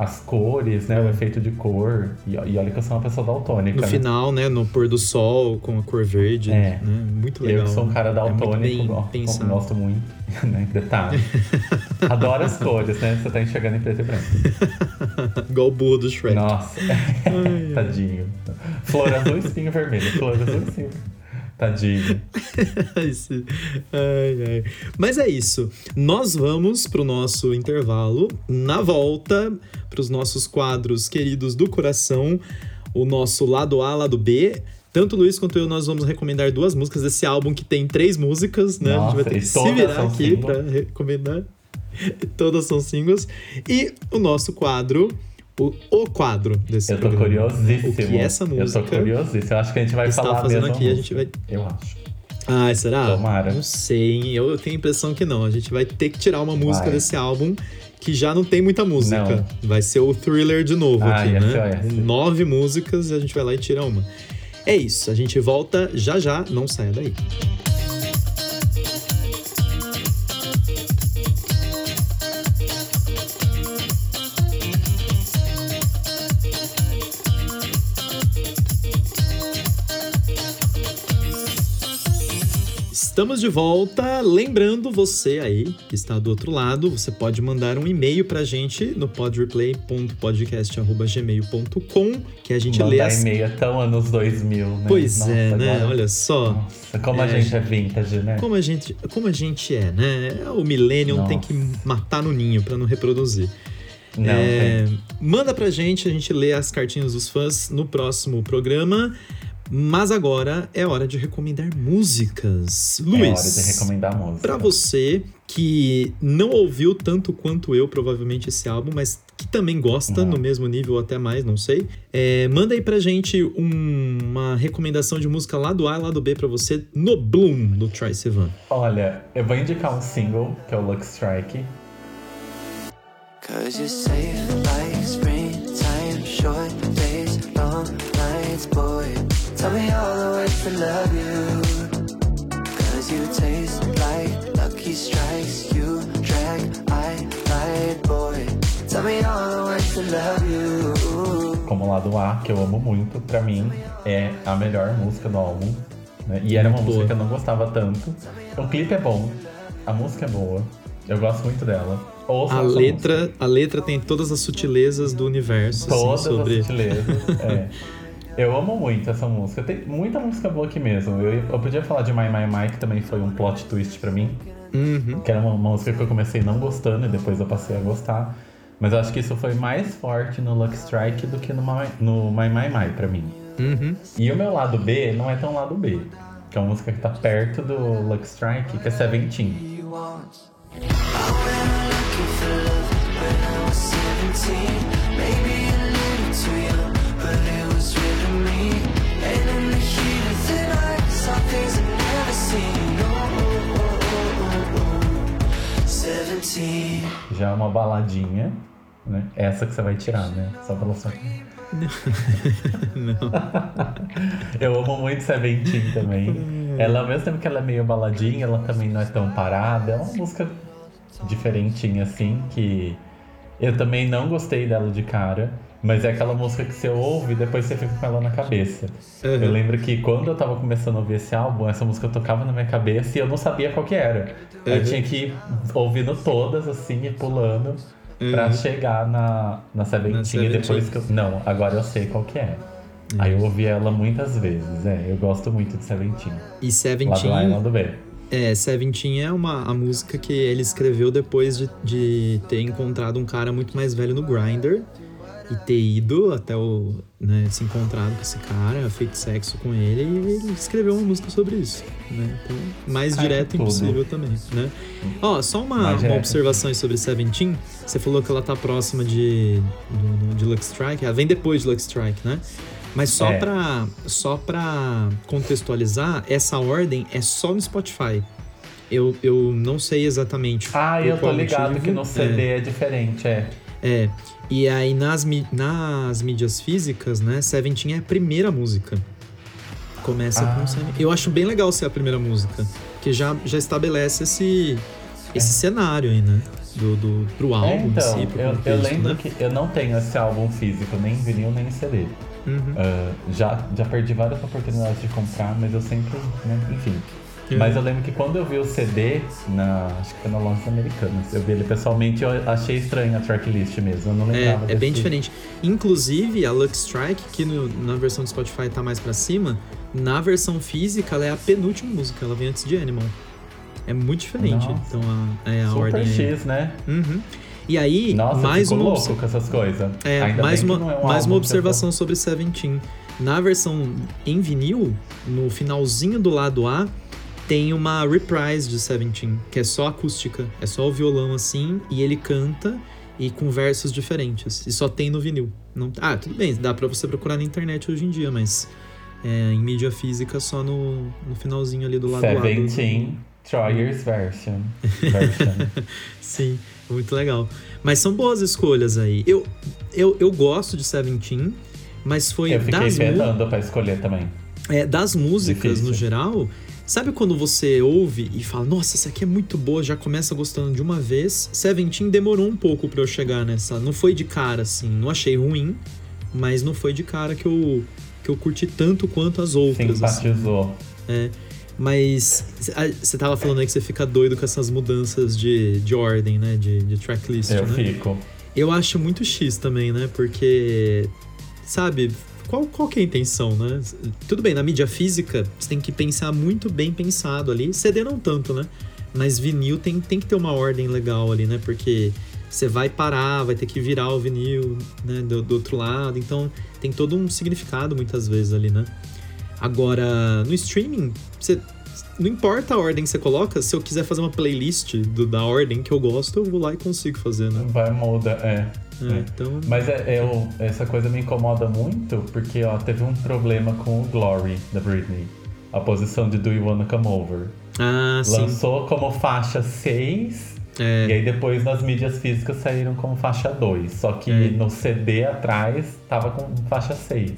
as cores, né? O efeito de cor. E, e, olha que eu sou uma pessoa daltônica.
No
né?
final, né? No pôr do sol, com a cor verde. É. Né? Muito legal.
Eu que sou um cara daltônico, é gosto muito. Né? Detalhe. Adoro as cores, né? Você tá enxergando em preto e branco.
Igual o burro do Shrek.
Nossa. Ai, Tadinho. Flor azul e espinho vermelho. Flor azul e espinho Tadinho.
ai, ai. Mas é isso. Nós vamos pro nosso intervalo. Na volta, para os nossos quadros queridos do coração, o nosso lado A, lado B. Tanto o Luiz quanto eu, nós vamos recomendar duas músicas desse álbum que tem três músicas, né?
Nossa,
a gente vai ter que se virar aqui para recomendar. Todas são singles. E o nosso quadro o, o quadro desse
eu tô
programa.
Curiosíssimo.
O que é essa música?
Eu tô curiosíssimo. Eu acho que a gente vai
falar
fazendo
aqui,
música.
a gente vai.
Eu acho.
Ah, será?
Tomara.
Não sei, eu tenho a impressão que não. A gente vai ter que tirar uma música vai. desse álbum que já não tem muita música. Não. Vai ser o thriller de novo
ah,
aqui, né? Nove músicas e a gente vai lá e tira uma. É isso, a gente volta já já, não saia daí. Estamos de volta. Lembrando você aí que está do outro lado, você pode mandar um e-mail pra gente no podreplay.podcast.gmail.com que a gente
Mandar
lê as...
e-mail é tão anos 2000, né?
Pois Nossa, é, né? Agora... Olha só.
Nossa, como é, a gente é vintage, né?
Como a gente, como a gente é, né? O millennium Nossa. tem que matar no ninho para não reproduzir.
Não, é,
manda pra gente, a gente lê as cartinhas dos fãs no próximo programa. Mas agora é hora de recomendar músicas. Luiz. É
hora de recomendar música.
Pra você que não ouviu tanto quanto eu, provavelmente, esse álbum, mas que também gosta no mesmo nível ou até mais, não sei. É, manda aí pra gente um, uma recomendação de música lá do A e lá do B pra você no Bloom do Troye Sivan.
Olha, eu vou indicar um single que é o Lux Strike. Cause safe like Tell me all the ways to love you Cause you taste like lucky strikes You drag, I light, boy Tell me all the ways to love you Como lado A, que eu amo muito, pra mim é a melhor música do álbum. Né? E era uma música que eu não gostava tanto. O clipe é bom, a música é boa, eu gosto muito dela.
Ouça a letra, a letra tem todas as sutilezas do universo.
Assim, todas
assim, sobre...
as sutilezas, é. Eu amo muito essa música. Tem muita música boa aqui mesmo. Eu, eu podia falar de My My My, que também foi um plot twist pra mim.
Uhum.
Que era uma, uma música que eu comecei não gostando e depois eu passei a gostar. Mas eu acho que isso foi mais forte no Luck Strike do que no My no My My My pra mim.
Uhum.
E o meu lado B não é tão lado B. Que é uma música que tá perto do Luck Strike, que é Seventeen. Já é uma baladinha, né? Essa que você vai tirar, né? Só pela sua.
Não.
Eu amo muito Seventeen também. Ela, ao mesmo tempo que ela é meio baladinha, ela também não é tão parada. É uma música diferentinha, assim, que eu também não gostei dela de cara. Mas é aquela música que você ouve e depois você fica com ela na cabeça. Uhum. Eu lembro que quando eu tava começando a ouvir esse álbum, essa música tocava na minha cabeça e eu não sabia qual que era. Uhum. Eu tinha que ir ouvindo todas assim e pulando uhum. pra chegar na, na Seventeen e depois que eu. Não, agora eu sei qual que é. Aí eu ouvi ela muitas vezes, é. Eu gosto muito de Seventeen.
E Seventeen.
A e lado B.
É, Seventeen é uma a música que ele escreveu depois de, de ter encontrado um cara muito mais velho no Grindr e ter ido até o. Né, se encontrado com esse cara, feito sexo com ele, e ele escreveu uma música sobre isso. Né? Então, mais
Ai,
direto impossível também, né? Ó, só uma, uma
direto.
observação aí sobre Seventeen. Você falou que ela tá próxima de, do, de Lux Strike. Ela vem depois de Lux Strike, né? Mas só
É.
pra, só pra contextualizar, essa ordem é só no Spotify. Eu, eu não sei exatamente.
Ah, eu tô ligado
motivo.
que no CD é, diferente, é.
É. E aí nas, nas mídias físicas, né, Seventeen é a primeira música. Começa
Ah.
com Seventeen. Eu acho bem legal ser a primeira música. Que já, já estabelece esse, esse cenário aí, né? Do, do, pro álbum
É,
em
então,
si, pro
eu, eu
contexto,
lembro
né?
que eu não tenho esse álbum físico, nem em vinil, nem em CD.
Uhum.
Ah, já, já perdi várias oportunidades de comprar, mas eu sempre, né, enfim. Mas eu lembro que quando eu vi o CD, na, acho que foi na loja americana, eu vi ele pessoalmente e eu achei estranho a tracklist mesmo. Eu não lembrava
É, é bem
desse-
diferente. Inclusive, a Lux Strike, que no- na versão do Spotify tá mais pra cima, na versão física, ela é a penúltima música, ela vem antes de Animal. É muito diferente.
Nossa.
Então, a, é a
Super
ordem. é-
X, né?
Uhum. E aí,
Nossa,
mais uma,
louco com essas coisas.
é,
Ainda
mais
bem
uma,
é um
mais uma observação sobre Seventeen. Na versão em vinil, no finalzinho do lado A, tem uma reprise de Seventeen, que é só acústica. É só o violão assim, e ele canta e com versos diferentes. E só tem no vinil. Não, ah, tudo bem, dá pra você procurar na internet hoje em dia, mas é, em mídia física só no, no finalzinho ali do lado
Seventeen, Troyer's version. version.
Sim, muito legal. Mas são boas escolhas aí. Eu, eu, eu gosto de Seventeen, mas foi
eu fiquei
das,
pra escolher também.
é, das músicas
Difícil.
no geral. Sabe quando você ouve e fala, nossa, essa aqui é muito boa, já começa gostando de uma vez? Seventeen demorou um pouco pra eu chegar nessa. Não foi de cara, assim. Não achei ruim, mas não foi de cara que eu, que eu curti tanto quanto as outras. assim.
Simpatizou.
Mas você tava falando aí que você fica doido com essas mudanças de, de ordem, né? De, de tracklist,
Eu
né?
fico.
Eu acho muito X também, né? Porque, sabe, qual, qual que é a intenção, né? Tudo bem, na mídia física, você tem que pensar muito bem pensado ali. CD não tanto, né? Mas vinil tem, tem que ter uma ordem legal ali, né? Porque você vai parar, vai ter que virar o vinil, né? Do, do outro lado. Então, tem todo um significado muitas vezes ali, né? Agora, no streaming, você... Não importa a ordem que você coloca, se eu quiser fazer uma playlist do- da ordem que eu gosto, eu vou lá e consigo fazer, né?
Vai muda, é.
É,
É.
então.
Mas é, eu, essa coisa me incomoda muito porque ó, teve um problema com o Glory da Britney. A posição de Do You Wanna Come Over.
Ah, sim.
Lançou como faixa 6
É.
e aí depois nas mídias físicas saíram como faixa 2. Só que
É.
no CD atrás tava com faixa 6.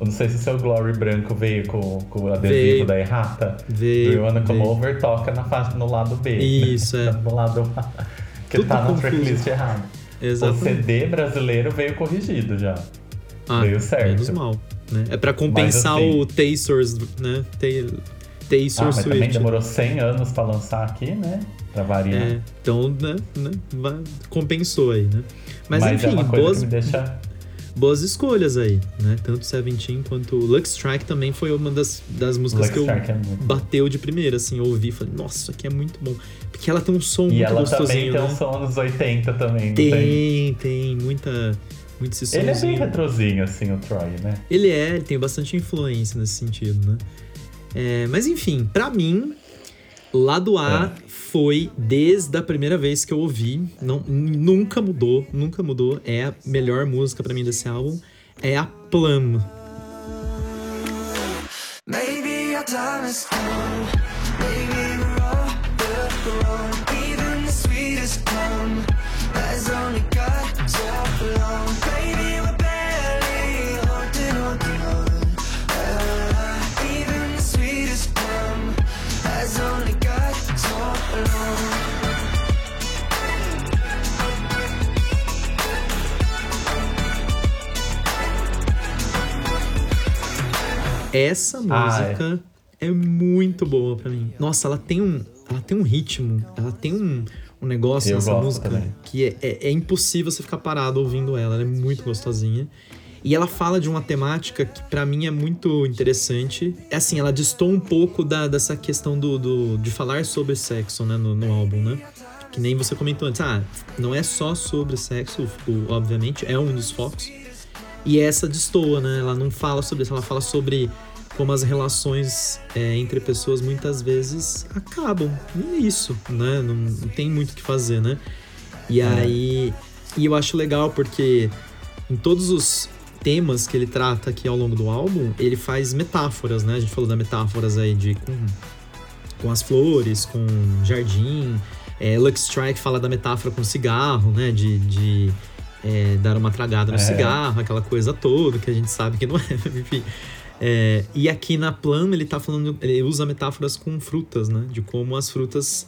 Eu não sei se o seu Glory branco veio com, com o adesivo
Veio.
da errata.
Veio,
Do You Wanna Come
veio.
Over toca na faixa, no lado B.
Isso, é.
no lado A. Que
Tudo
tá na tracklist errado. O
Exatamente.
CD brasileiro veio corrigido já.
Ah,
veio certo.
Menos mal. Né? É pra compensar
Mas, assim-
o Tacers, né? Ta- Taser
Ah, mas também demorou 100 anos pra lançar aqui, né? Pra variar.
É, então, né, né, compensou aí, né? Mas,
Mas,
enfim,
é uma coisa
boas,
que me deixa.
Boas escolhas aí, né? Tanto Seventeen quanto Lux Strike também foi uma das, das músicas
Lux
que eu
é
bateu de primeira, assim, eu ouvi e falei, nossa, aqui é muito bom. Porque ela tem um som
E
muito
ela também
gostosinho,
tem
né?
um som anos 80 também, tem?
Tem, tem, muita. Muito esse
Ele é bem retrozinho, assim, o Troy, né?
Ele é, ele tem bastante influência nesse sentido, né? É, mas enfim, pra mim, lado A
É.
foi desde a primeira vez que eu ouvi, não, nunca mudou, nunca mudou. É a melhor música pra mim desse álbum, é a Plum.
Maybe our time has
Essa
Ah,
música é. muito boa pra mim. Nossa, ela tem um, ela tem um ritmo, ela tem um, um negócio
Eu
nessa música
também.
que é, é, é impossível você ficar parado ouvindo ela. Ela é muito gostosinha. E ela fala de uma temática que para mim é muito interessante. É assim, ela distou um pouco da, dessa questão do, do, de falar sobre sexo, né, no, no álbum, né? Que nem você comentou antes, ah, não é só sobre sexo, obviamente, é um dos focos. E essa destoa, né? Ela não fala sobre isso, ela fala sobre como as relações é, entre pessoas muitas vezes acabam. E é isso, né? Não, não tem muito o que fazer, né? E é. aí. E eu acho legal porque em todos os temas que ele trata aqui ao longo do álbum, ele faz metáforas, né? A gente falou da metáforas aí de com, com as flores, com jardim. É, Lucky Strike fala da metáfora com cigarro, né? De, de é, dar uma tragada no é. cigarro, aquela coisa toda que a gente sabe que não é, enfim. É, e aqui na Plum ele tá falando, ele usa metáforas com frutas, né? De como as frutas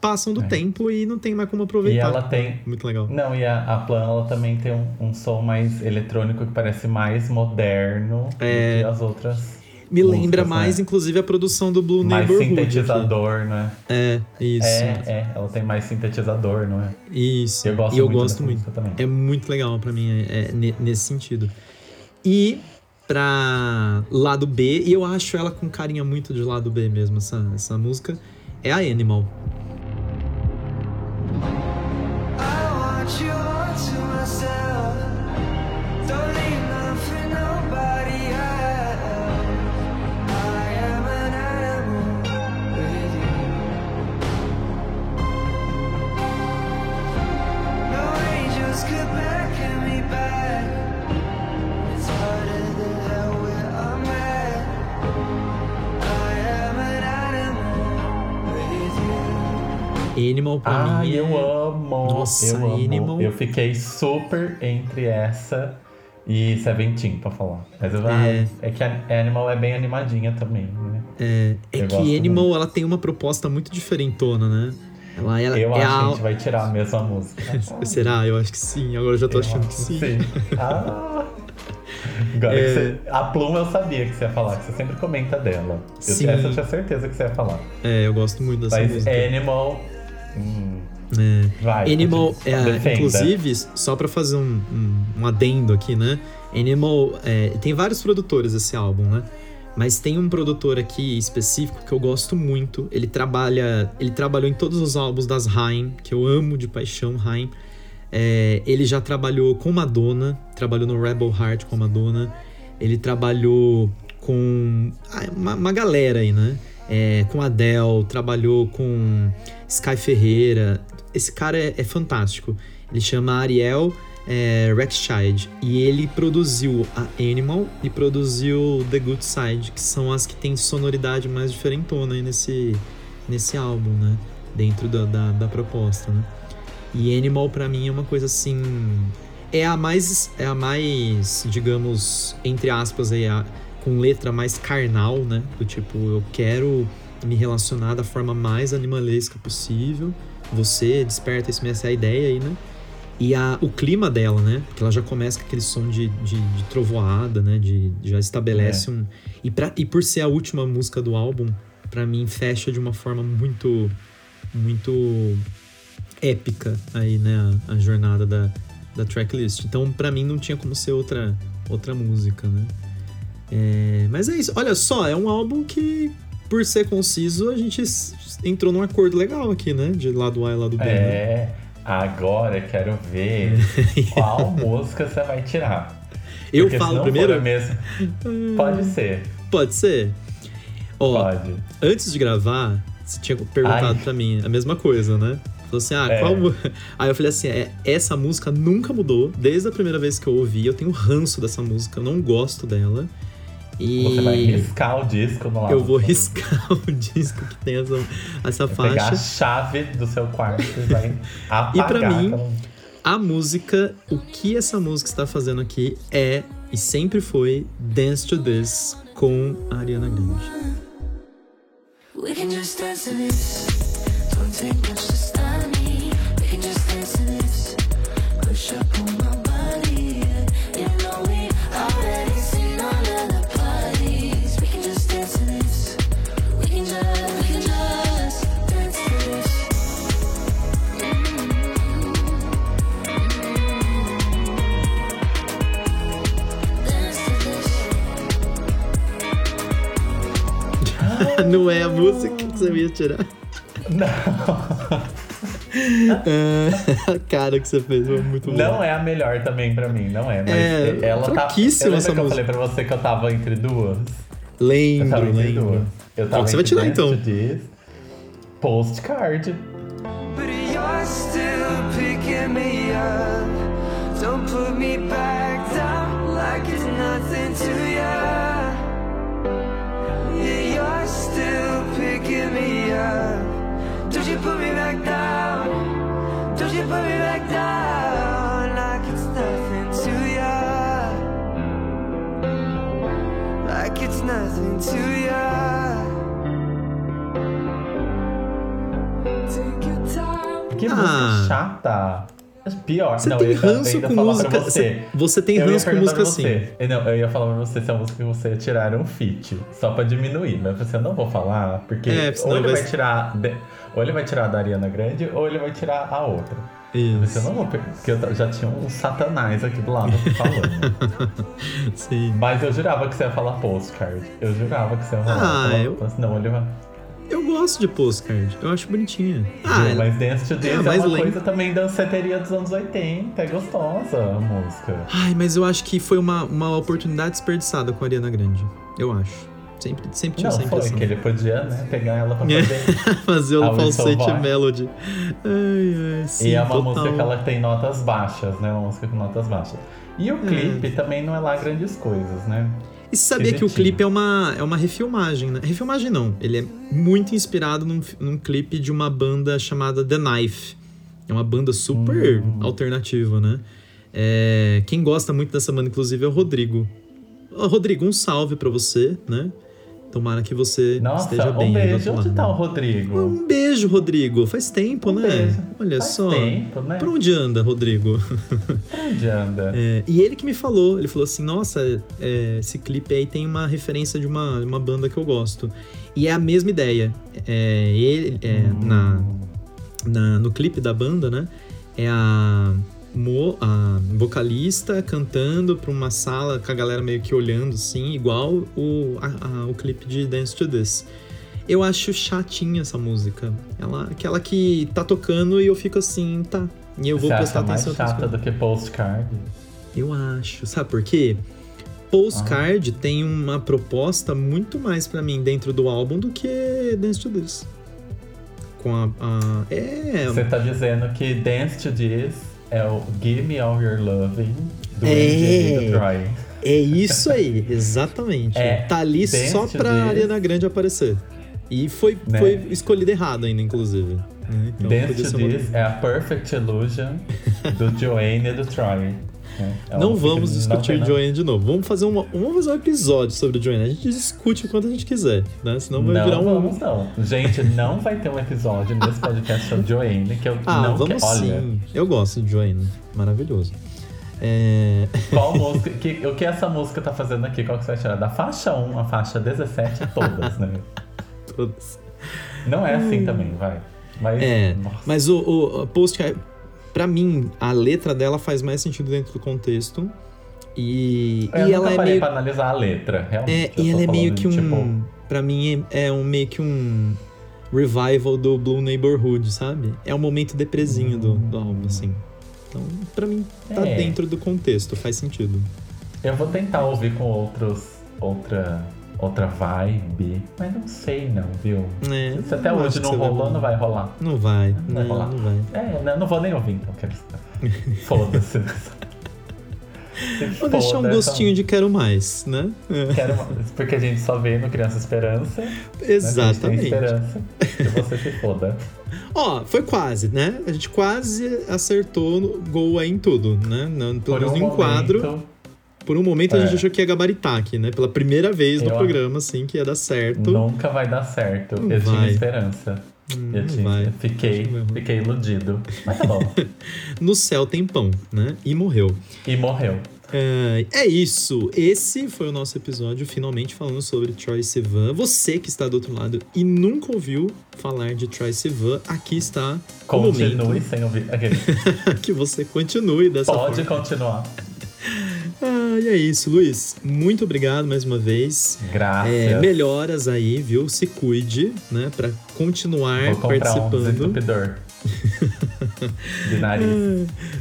passam do é. tempo e não tem mais como aproveitar.
E ela tem.
Muito legal.
Não, e a, a Plan ela também tem um, um som mais eletrônico que parece mais moderno é... do que as outras.
Me músicas, lembra mais, né? inclusive, a produção do Blue
mais
Neighborhood.
Mais sintetizador, aqui. né?
É, isso.
É, é, ela tem mais sintetizador, não é?
Isso.
Eu gosto
e eu
muito
gosto muito.
Também.
É muito legal para mim, é, é, nesse sentido. E pra lado B, e eu acho ela com carinha muito de lado B mesmo, essa, essa música, é a Animal. Animal pra
ah,
mim.
eu é... amo.
Nossa,
eu amo.
Animal.
Eu fiquei super entre essa e Seventeen pra falar. Mas eu, é... é que Animal é bem animadinha também, né?
É, é que Animal muito. ela tem uma proposta muito diferentona, né?
Ela, ela eu é acho a... que a gente vai tirar a mesma música.
Será? Eu acho que sim. Agora eu já tô eu achando que sim. sim.
Ah. Agora é... você... A Pluma eu sabia que você ia falar, que você sempre comenta dela.
Sim.
essa eu tinha certeza que você ia falar.
É, eu gosto muito dessa
Mas
música.
Animal
Hum. É.
Vai,
Animal, é, inclusive, só para fazer um, um, um, adendo aqui, né? Animal é, tem vários produtores esse álbum, né? Mas tem um produtor aqui específico que eu gosto muito. Ele trabalha, ele trabalhou em todos os álbuns das Haim, que eu amo de paixão, Haim. É, ele já trabalhou com Madonna, trabalhou no Rebel Heart com Madonna. Ele trabalhou com ah, uma, uma galera aí, né? É, com Adele, trabalhou com Sky Ferreira. Esse cara é, é fantástico. Ele chama Ariel é, Rexchild e ele produziu a Animal e produziu The Good Side, que são as que têm sonoridade mais diferentona aí nesse, nesse álbum, né? Dentro da, da, da proposta, né? E Animal para mim é uma coisa assim é a mais é a mais digamos entre aspas aí a, com letra mais carnal, né? Do tipo, eu quero me relacionar da forma mais animalesca possível. Você desperta isso, essa é a ideia aí, né? E a, o clima dela, né? Porque ela já começa com aquele som de, de, de trovoada, né? De, já estabelece é. um. E, pra, e por ser a última música do álbum, para mim fecha de uma forma muito. Muito épica aí, né? A, a jornada da, da tracklist. Então, para mim, não tinha como ser outra, outra música, né? É, mas é isso. Olha só, é um álbum que, por ser conciso, a gente entrou num acordo legal aqui, né? De lado A e lado B.
Né? É, né? agora quero ver qual música você vai tirar.
Eu Porque falo primeiro?
Mesmo, pode ser.
Pode ser. Ó,
pode.
Antes de gravar, você tinha perguntado Ai. pra mim a mesma coisa, né? Falou assim, ah, é. qual. Aí eu falei assim: é, essa música nunca mudou, desde a primeira vez que eu ouvi. Eu tenho ranço dessa música, eu não gosto dela.
E Você vai riscar o disco no lado.
Eu vou riscar o disco que tem essa, essa vai faixa.
Pegar a chave do seu quarto e vai apagar.
E pra mim, a música, o que essa música está fazendo aqui é e sempre foi Dance to This com a Ariana Grande. We can just dance to this. Don't take much to stop me. We can just dance to this. Push up on Não é a música que você ia tirar.
Não.
é, cara que você fez foi muito boa.
Não é a melhor também pra mim, não é. Mas
é,
ela tá. Eu lembro que
música.
eu falei pra você que eu tava entre duas?
Lembro, eu
tava entre
lembro.
Duas. Eu
Qual
tava
que você vai tirar, então?
to Postcard.
But you're still picking me up. Don't put me back down like it's nothing to ya. Yeah, you're still picking me up. Don't you put me back down. Don't you put me back down like it's nothing to ya. Like it's nothing to ya.
Que
Ah.
música chata. Pior.
Você
não,
tem
eu
ranço
eu
com
falar
música.
Você.
Você, tem
Eu
ranço com música assim.
Não, eu ia falar pra você se a música que você ia tirar um feat. Só pra diminuir. Mas você não vou falar, porque
É,
ou ele
vai
vai tirar. Ou ele vai tirar a da Ariana Grande, ou ele vai tirar a outra.
Isso.
não vou Porque eu já tinha um satanás aqui do lado falando.
Sim.
Mas eu jurava que você ia falar postcard. Eu jurava que você ia falar.
Ah, eu-
Não, ele vai.
Eu gosto de postcard. Eu acho bonitinha. Ah,
Viu? Mas Dance to This é,
mais
uma
lenta.
coisa também danceteria dos anos 80. É gostosa a música.
Ai, mas eu acho que foi uma, uma oportunidade desperdiçada com a Ariana Grande. Eu acho. Sempre, sempre tinha
Não,
essa
foi que ele podia, né, pegar ela pra
É.
fazer.
Fazer o falsete melody. Ai, ai, sim,
e é uma
total.
música que ela tem notas baixas, né? Uma música com notas baixas. E
É.
o clipe também não é lá grandes coisas, né?
E sabia que o clipe é uma, é uma refilmagem, né? Refilmagem não. Ele é muito inspirado num, num clipe de uma banda chamada The Knife. É uma banda super
Hum.
alternativa, né? É, quem gosta muito dessa banda, inclusive, é o Rodrigo. Rodrigo, um salve pra você, né? Tomara que você
Nossa,
esteja bem.
um beijo. Onde
lado.
tá o Rodrigo?
Um beijo, Rodrigo. Faz tempo,
Um
né?
beijo.
Olha
Faz
só.
tempo, né?
Pra onde anda, Rodrigo?
Onde anda?
É, e ele que me falou, ele falou assim, nossa, é, esse clipe aí tem uma referência de uma, uma banda que eu gosto. E é a mesma ideia. É, ele, é, na, na- no clipe da banda, né? É a, a vocalista cantando pra uma sala com a galera meio que olhando, assim, igual o, a- a- o clipe de Dance to This. Eu acho chatinha essa música. Ela, aquela que tá tocando e eu fico assim, tá. E eu vou
Você
prestar
acha mais
atenção. outras
chata do que postcard?
Eu acho. Sabe por quê? Postcard tem uma proposta muito mais pra mim dentro do álbum do que Dance to This. Com a. a- é.
Você tá dizendo que Dance to This é o Give Me All Your Loving do
É.
Troy.
É isso aí, exatamente.
É,
tá ali só pra. Ariana Grande aparecer. E foi,
Né?
foi escolhido errado ainda, inclusive. né? Então, uma-
This é a Perfect Illusion do Joanne e do Troy. É uma
Não vamos
que não
discutir
tem
o
nada-
Joanne de novo. Vamos fazer, uma, vamos fazer um episódio sobre o Joanne. A gente discute o quanto a gente quiser, né? Senão vai
Não
virar um.
vamos, não. Gente, não vai ter um episódio nesse podcast sobre Joanne que eu
Ah,
não
vamos
quero. Olha,
sim. Eu gosto de Joanne. Maravilhoso. É...
qual música. Que, o que essa música tá fazendo aqui? Qual que você vai tirar? Da faixa 1 a faixa 17, todas, né?
todas.
Não é assim também, vai. Mas.
É,
nossa.
mas o, o, o Pra mim, a letra dela faz mais sentido dentro do contexto. E,
Eu
e ela é
parei
meio.
pra analisar a letra, realmente.
É, e ela é meio que um.
Tipo,
Pra mim, é, é um meio que um revival do Blue Neighborhood, sabe? É um momento depresinho do, do álbum, assim. Então, pra mim, tá
É.
dentro do contexto, faz sentido.
eu vou tentar ouvir com outros. Outra. Outra vibe. Mas não sei, não, viu?
É,
Se até
não
hoje não
você vai-
rolou, não vai rolar.
Não vai,
Não vai
não,
rolar.
não vai.
É, não, não vou nem ouvir, então. Quero... Foda-se.
Vou deixar um gostinho de quero mais, né? É.
Quero mais, porque a gente só vê no Criança Esperança. né?
Exatamente.
esperança que você se foda.
Ó, foi quase, né? A gente quase acertou no gol aí em tudo, né? Não, pelo
Por
menos
um
no enquadro. Por um momento a gente
É.
achou que ia gabaritar aqui, né? Pela primeira vez no
Eu-
programa, assim, que ia dar certo.
Nunca vai dar certo.
Não
eu tinha
vai.
esperança.
Hum,
Eu tinha,
vai.
Fiquei, fiquei iludido. Mas tá bom.
No céu tem pão, né? E morreu.
E morreu.
É, é isso. Esse foi o nosso episódio, finalmente falando sobre Troy Sivan. Você que está do outro lado e nunca ouviu falar de Troy Sivan, aqui está o
Continue
momento
sem ouvir. Aquele,
que você continue dessa
Pode
forma.
continuar.
E é isso, Luiz. Muito obrigado mais uma vez.
Graças.
É, melhoras aí, viu? Se cuide, né? Pra continuar
Vou
participando.
um de nariz.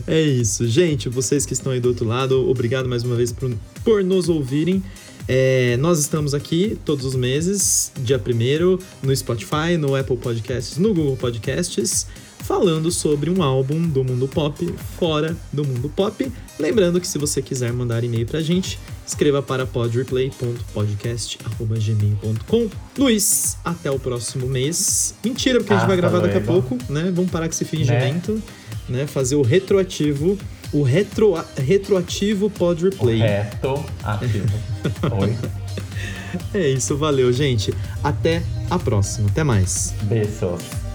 É isso, gente. Vocês que estão aí do outro lado, obrigado mais uma vez por, por nos ouvirem. É, nós estamos aqui todos os meses, dia 1 no Spotify, no Apple Podcasts, no Google Podcasts, falando sobre um álbum do mundo pop fora do mundo pop. Lembrando que se você quiser mandar e-mail pra gente, escreva para podreplay.podcast.gmail.com. Luiz, até o próximo mês. Mentira, porque a gente
Hasta
vai gravar daqui a pouco, né? Vamos parar com esse fingimento, né? Fazer o retroativo, o retro, retroativo Pod Replay.
Reto ativo. Oi.
É isso, valeu, gente. Até a próxima. Até mais.
Beijos.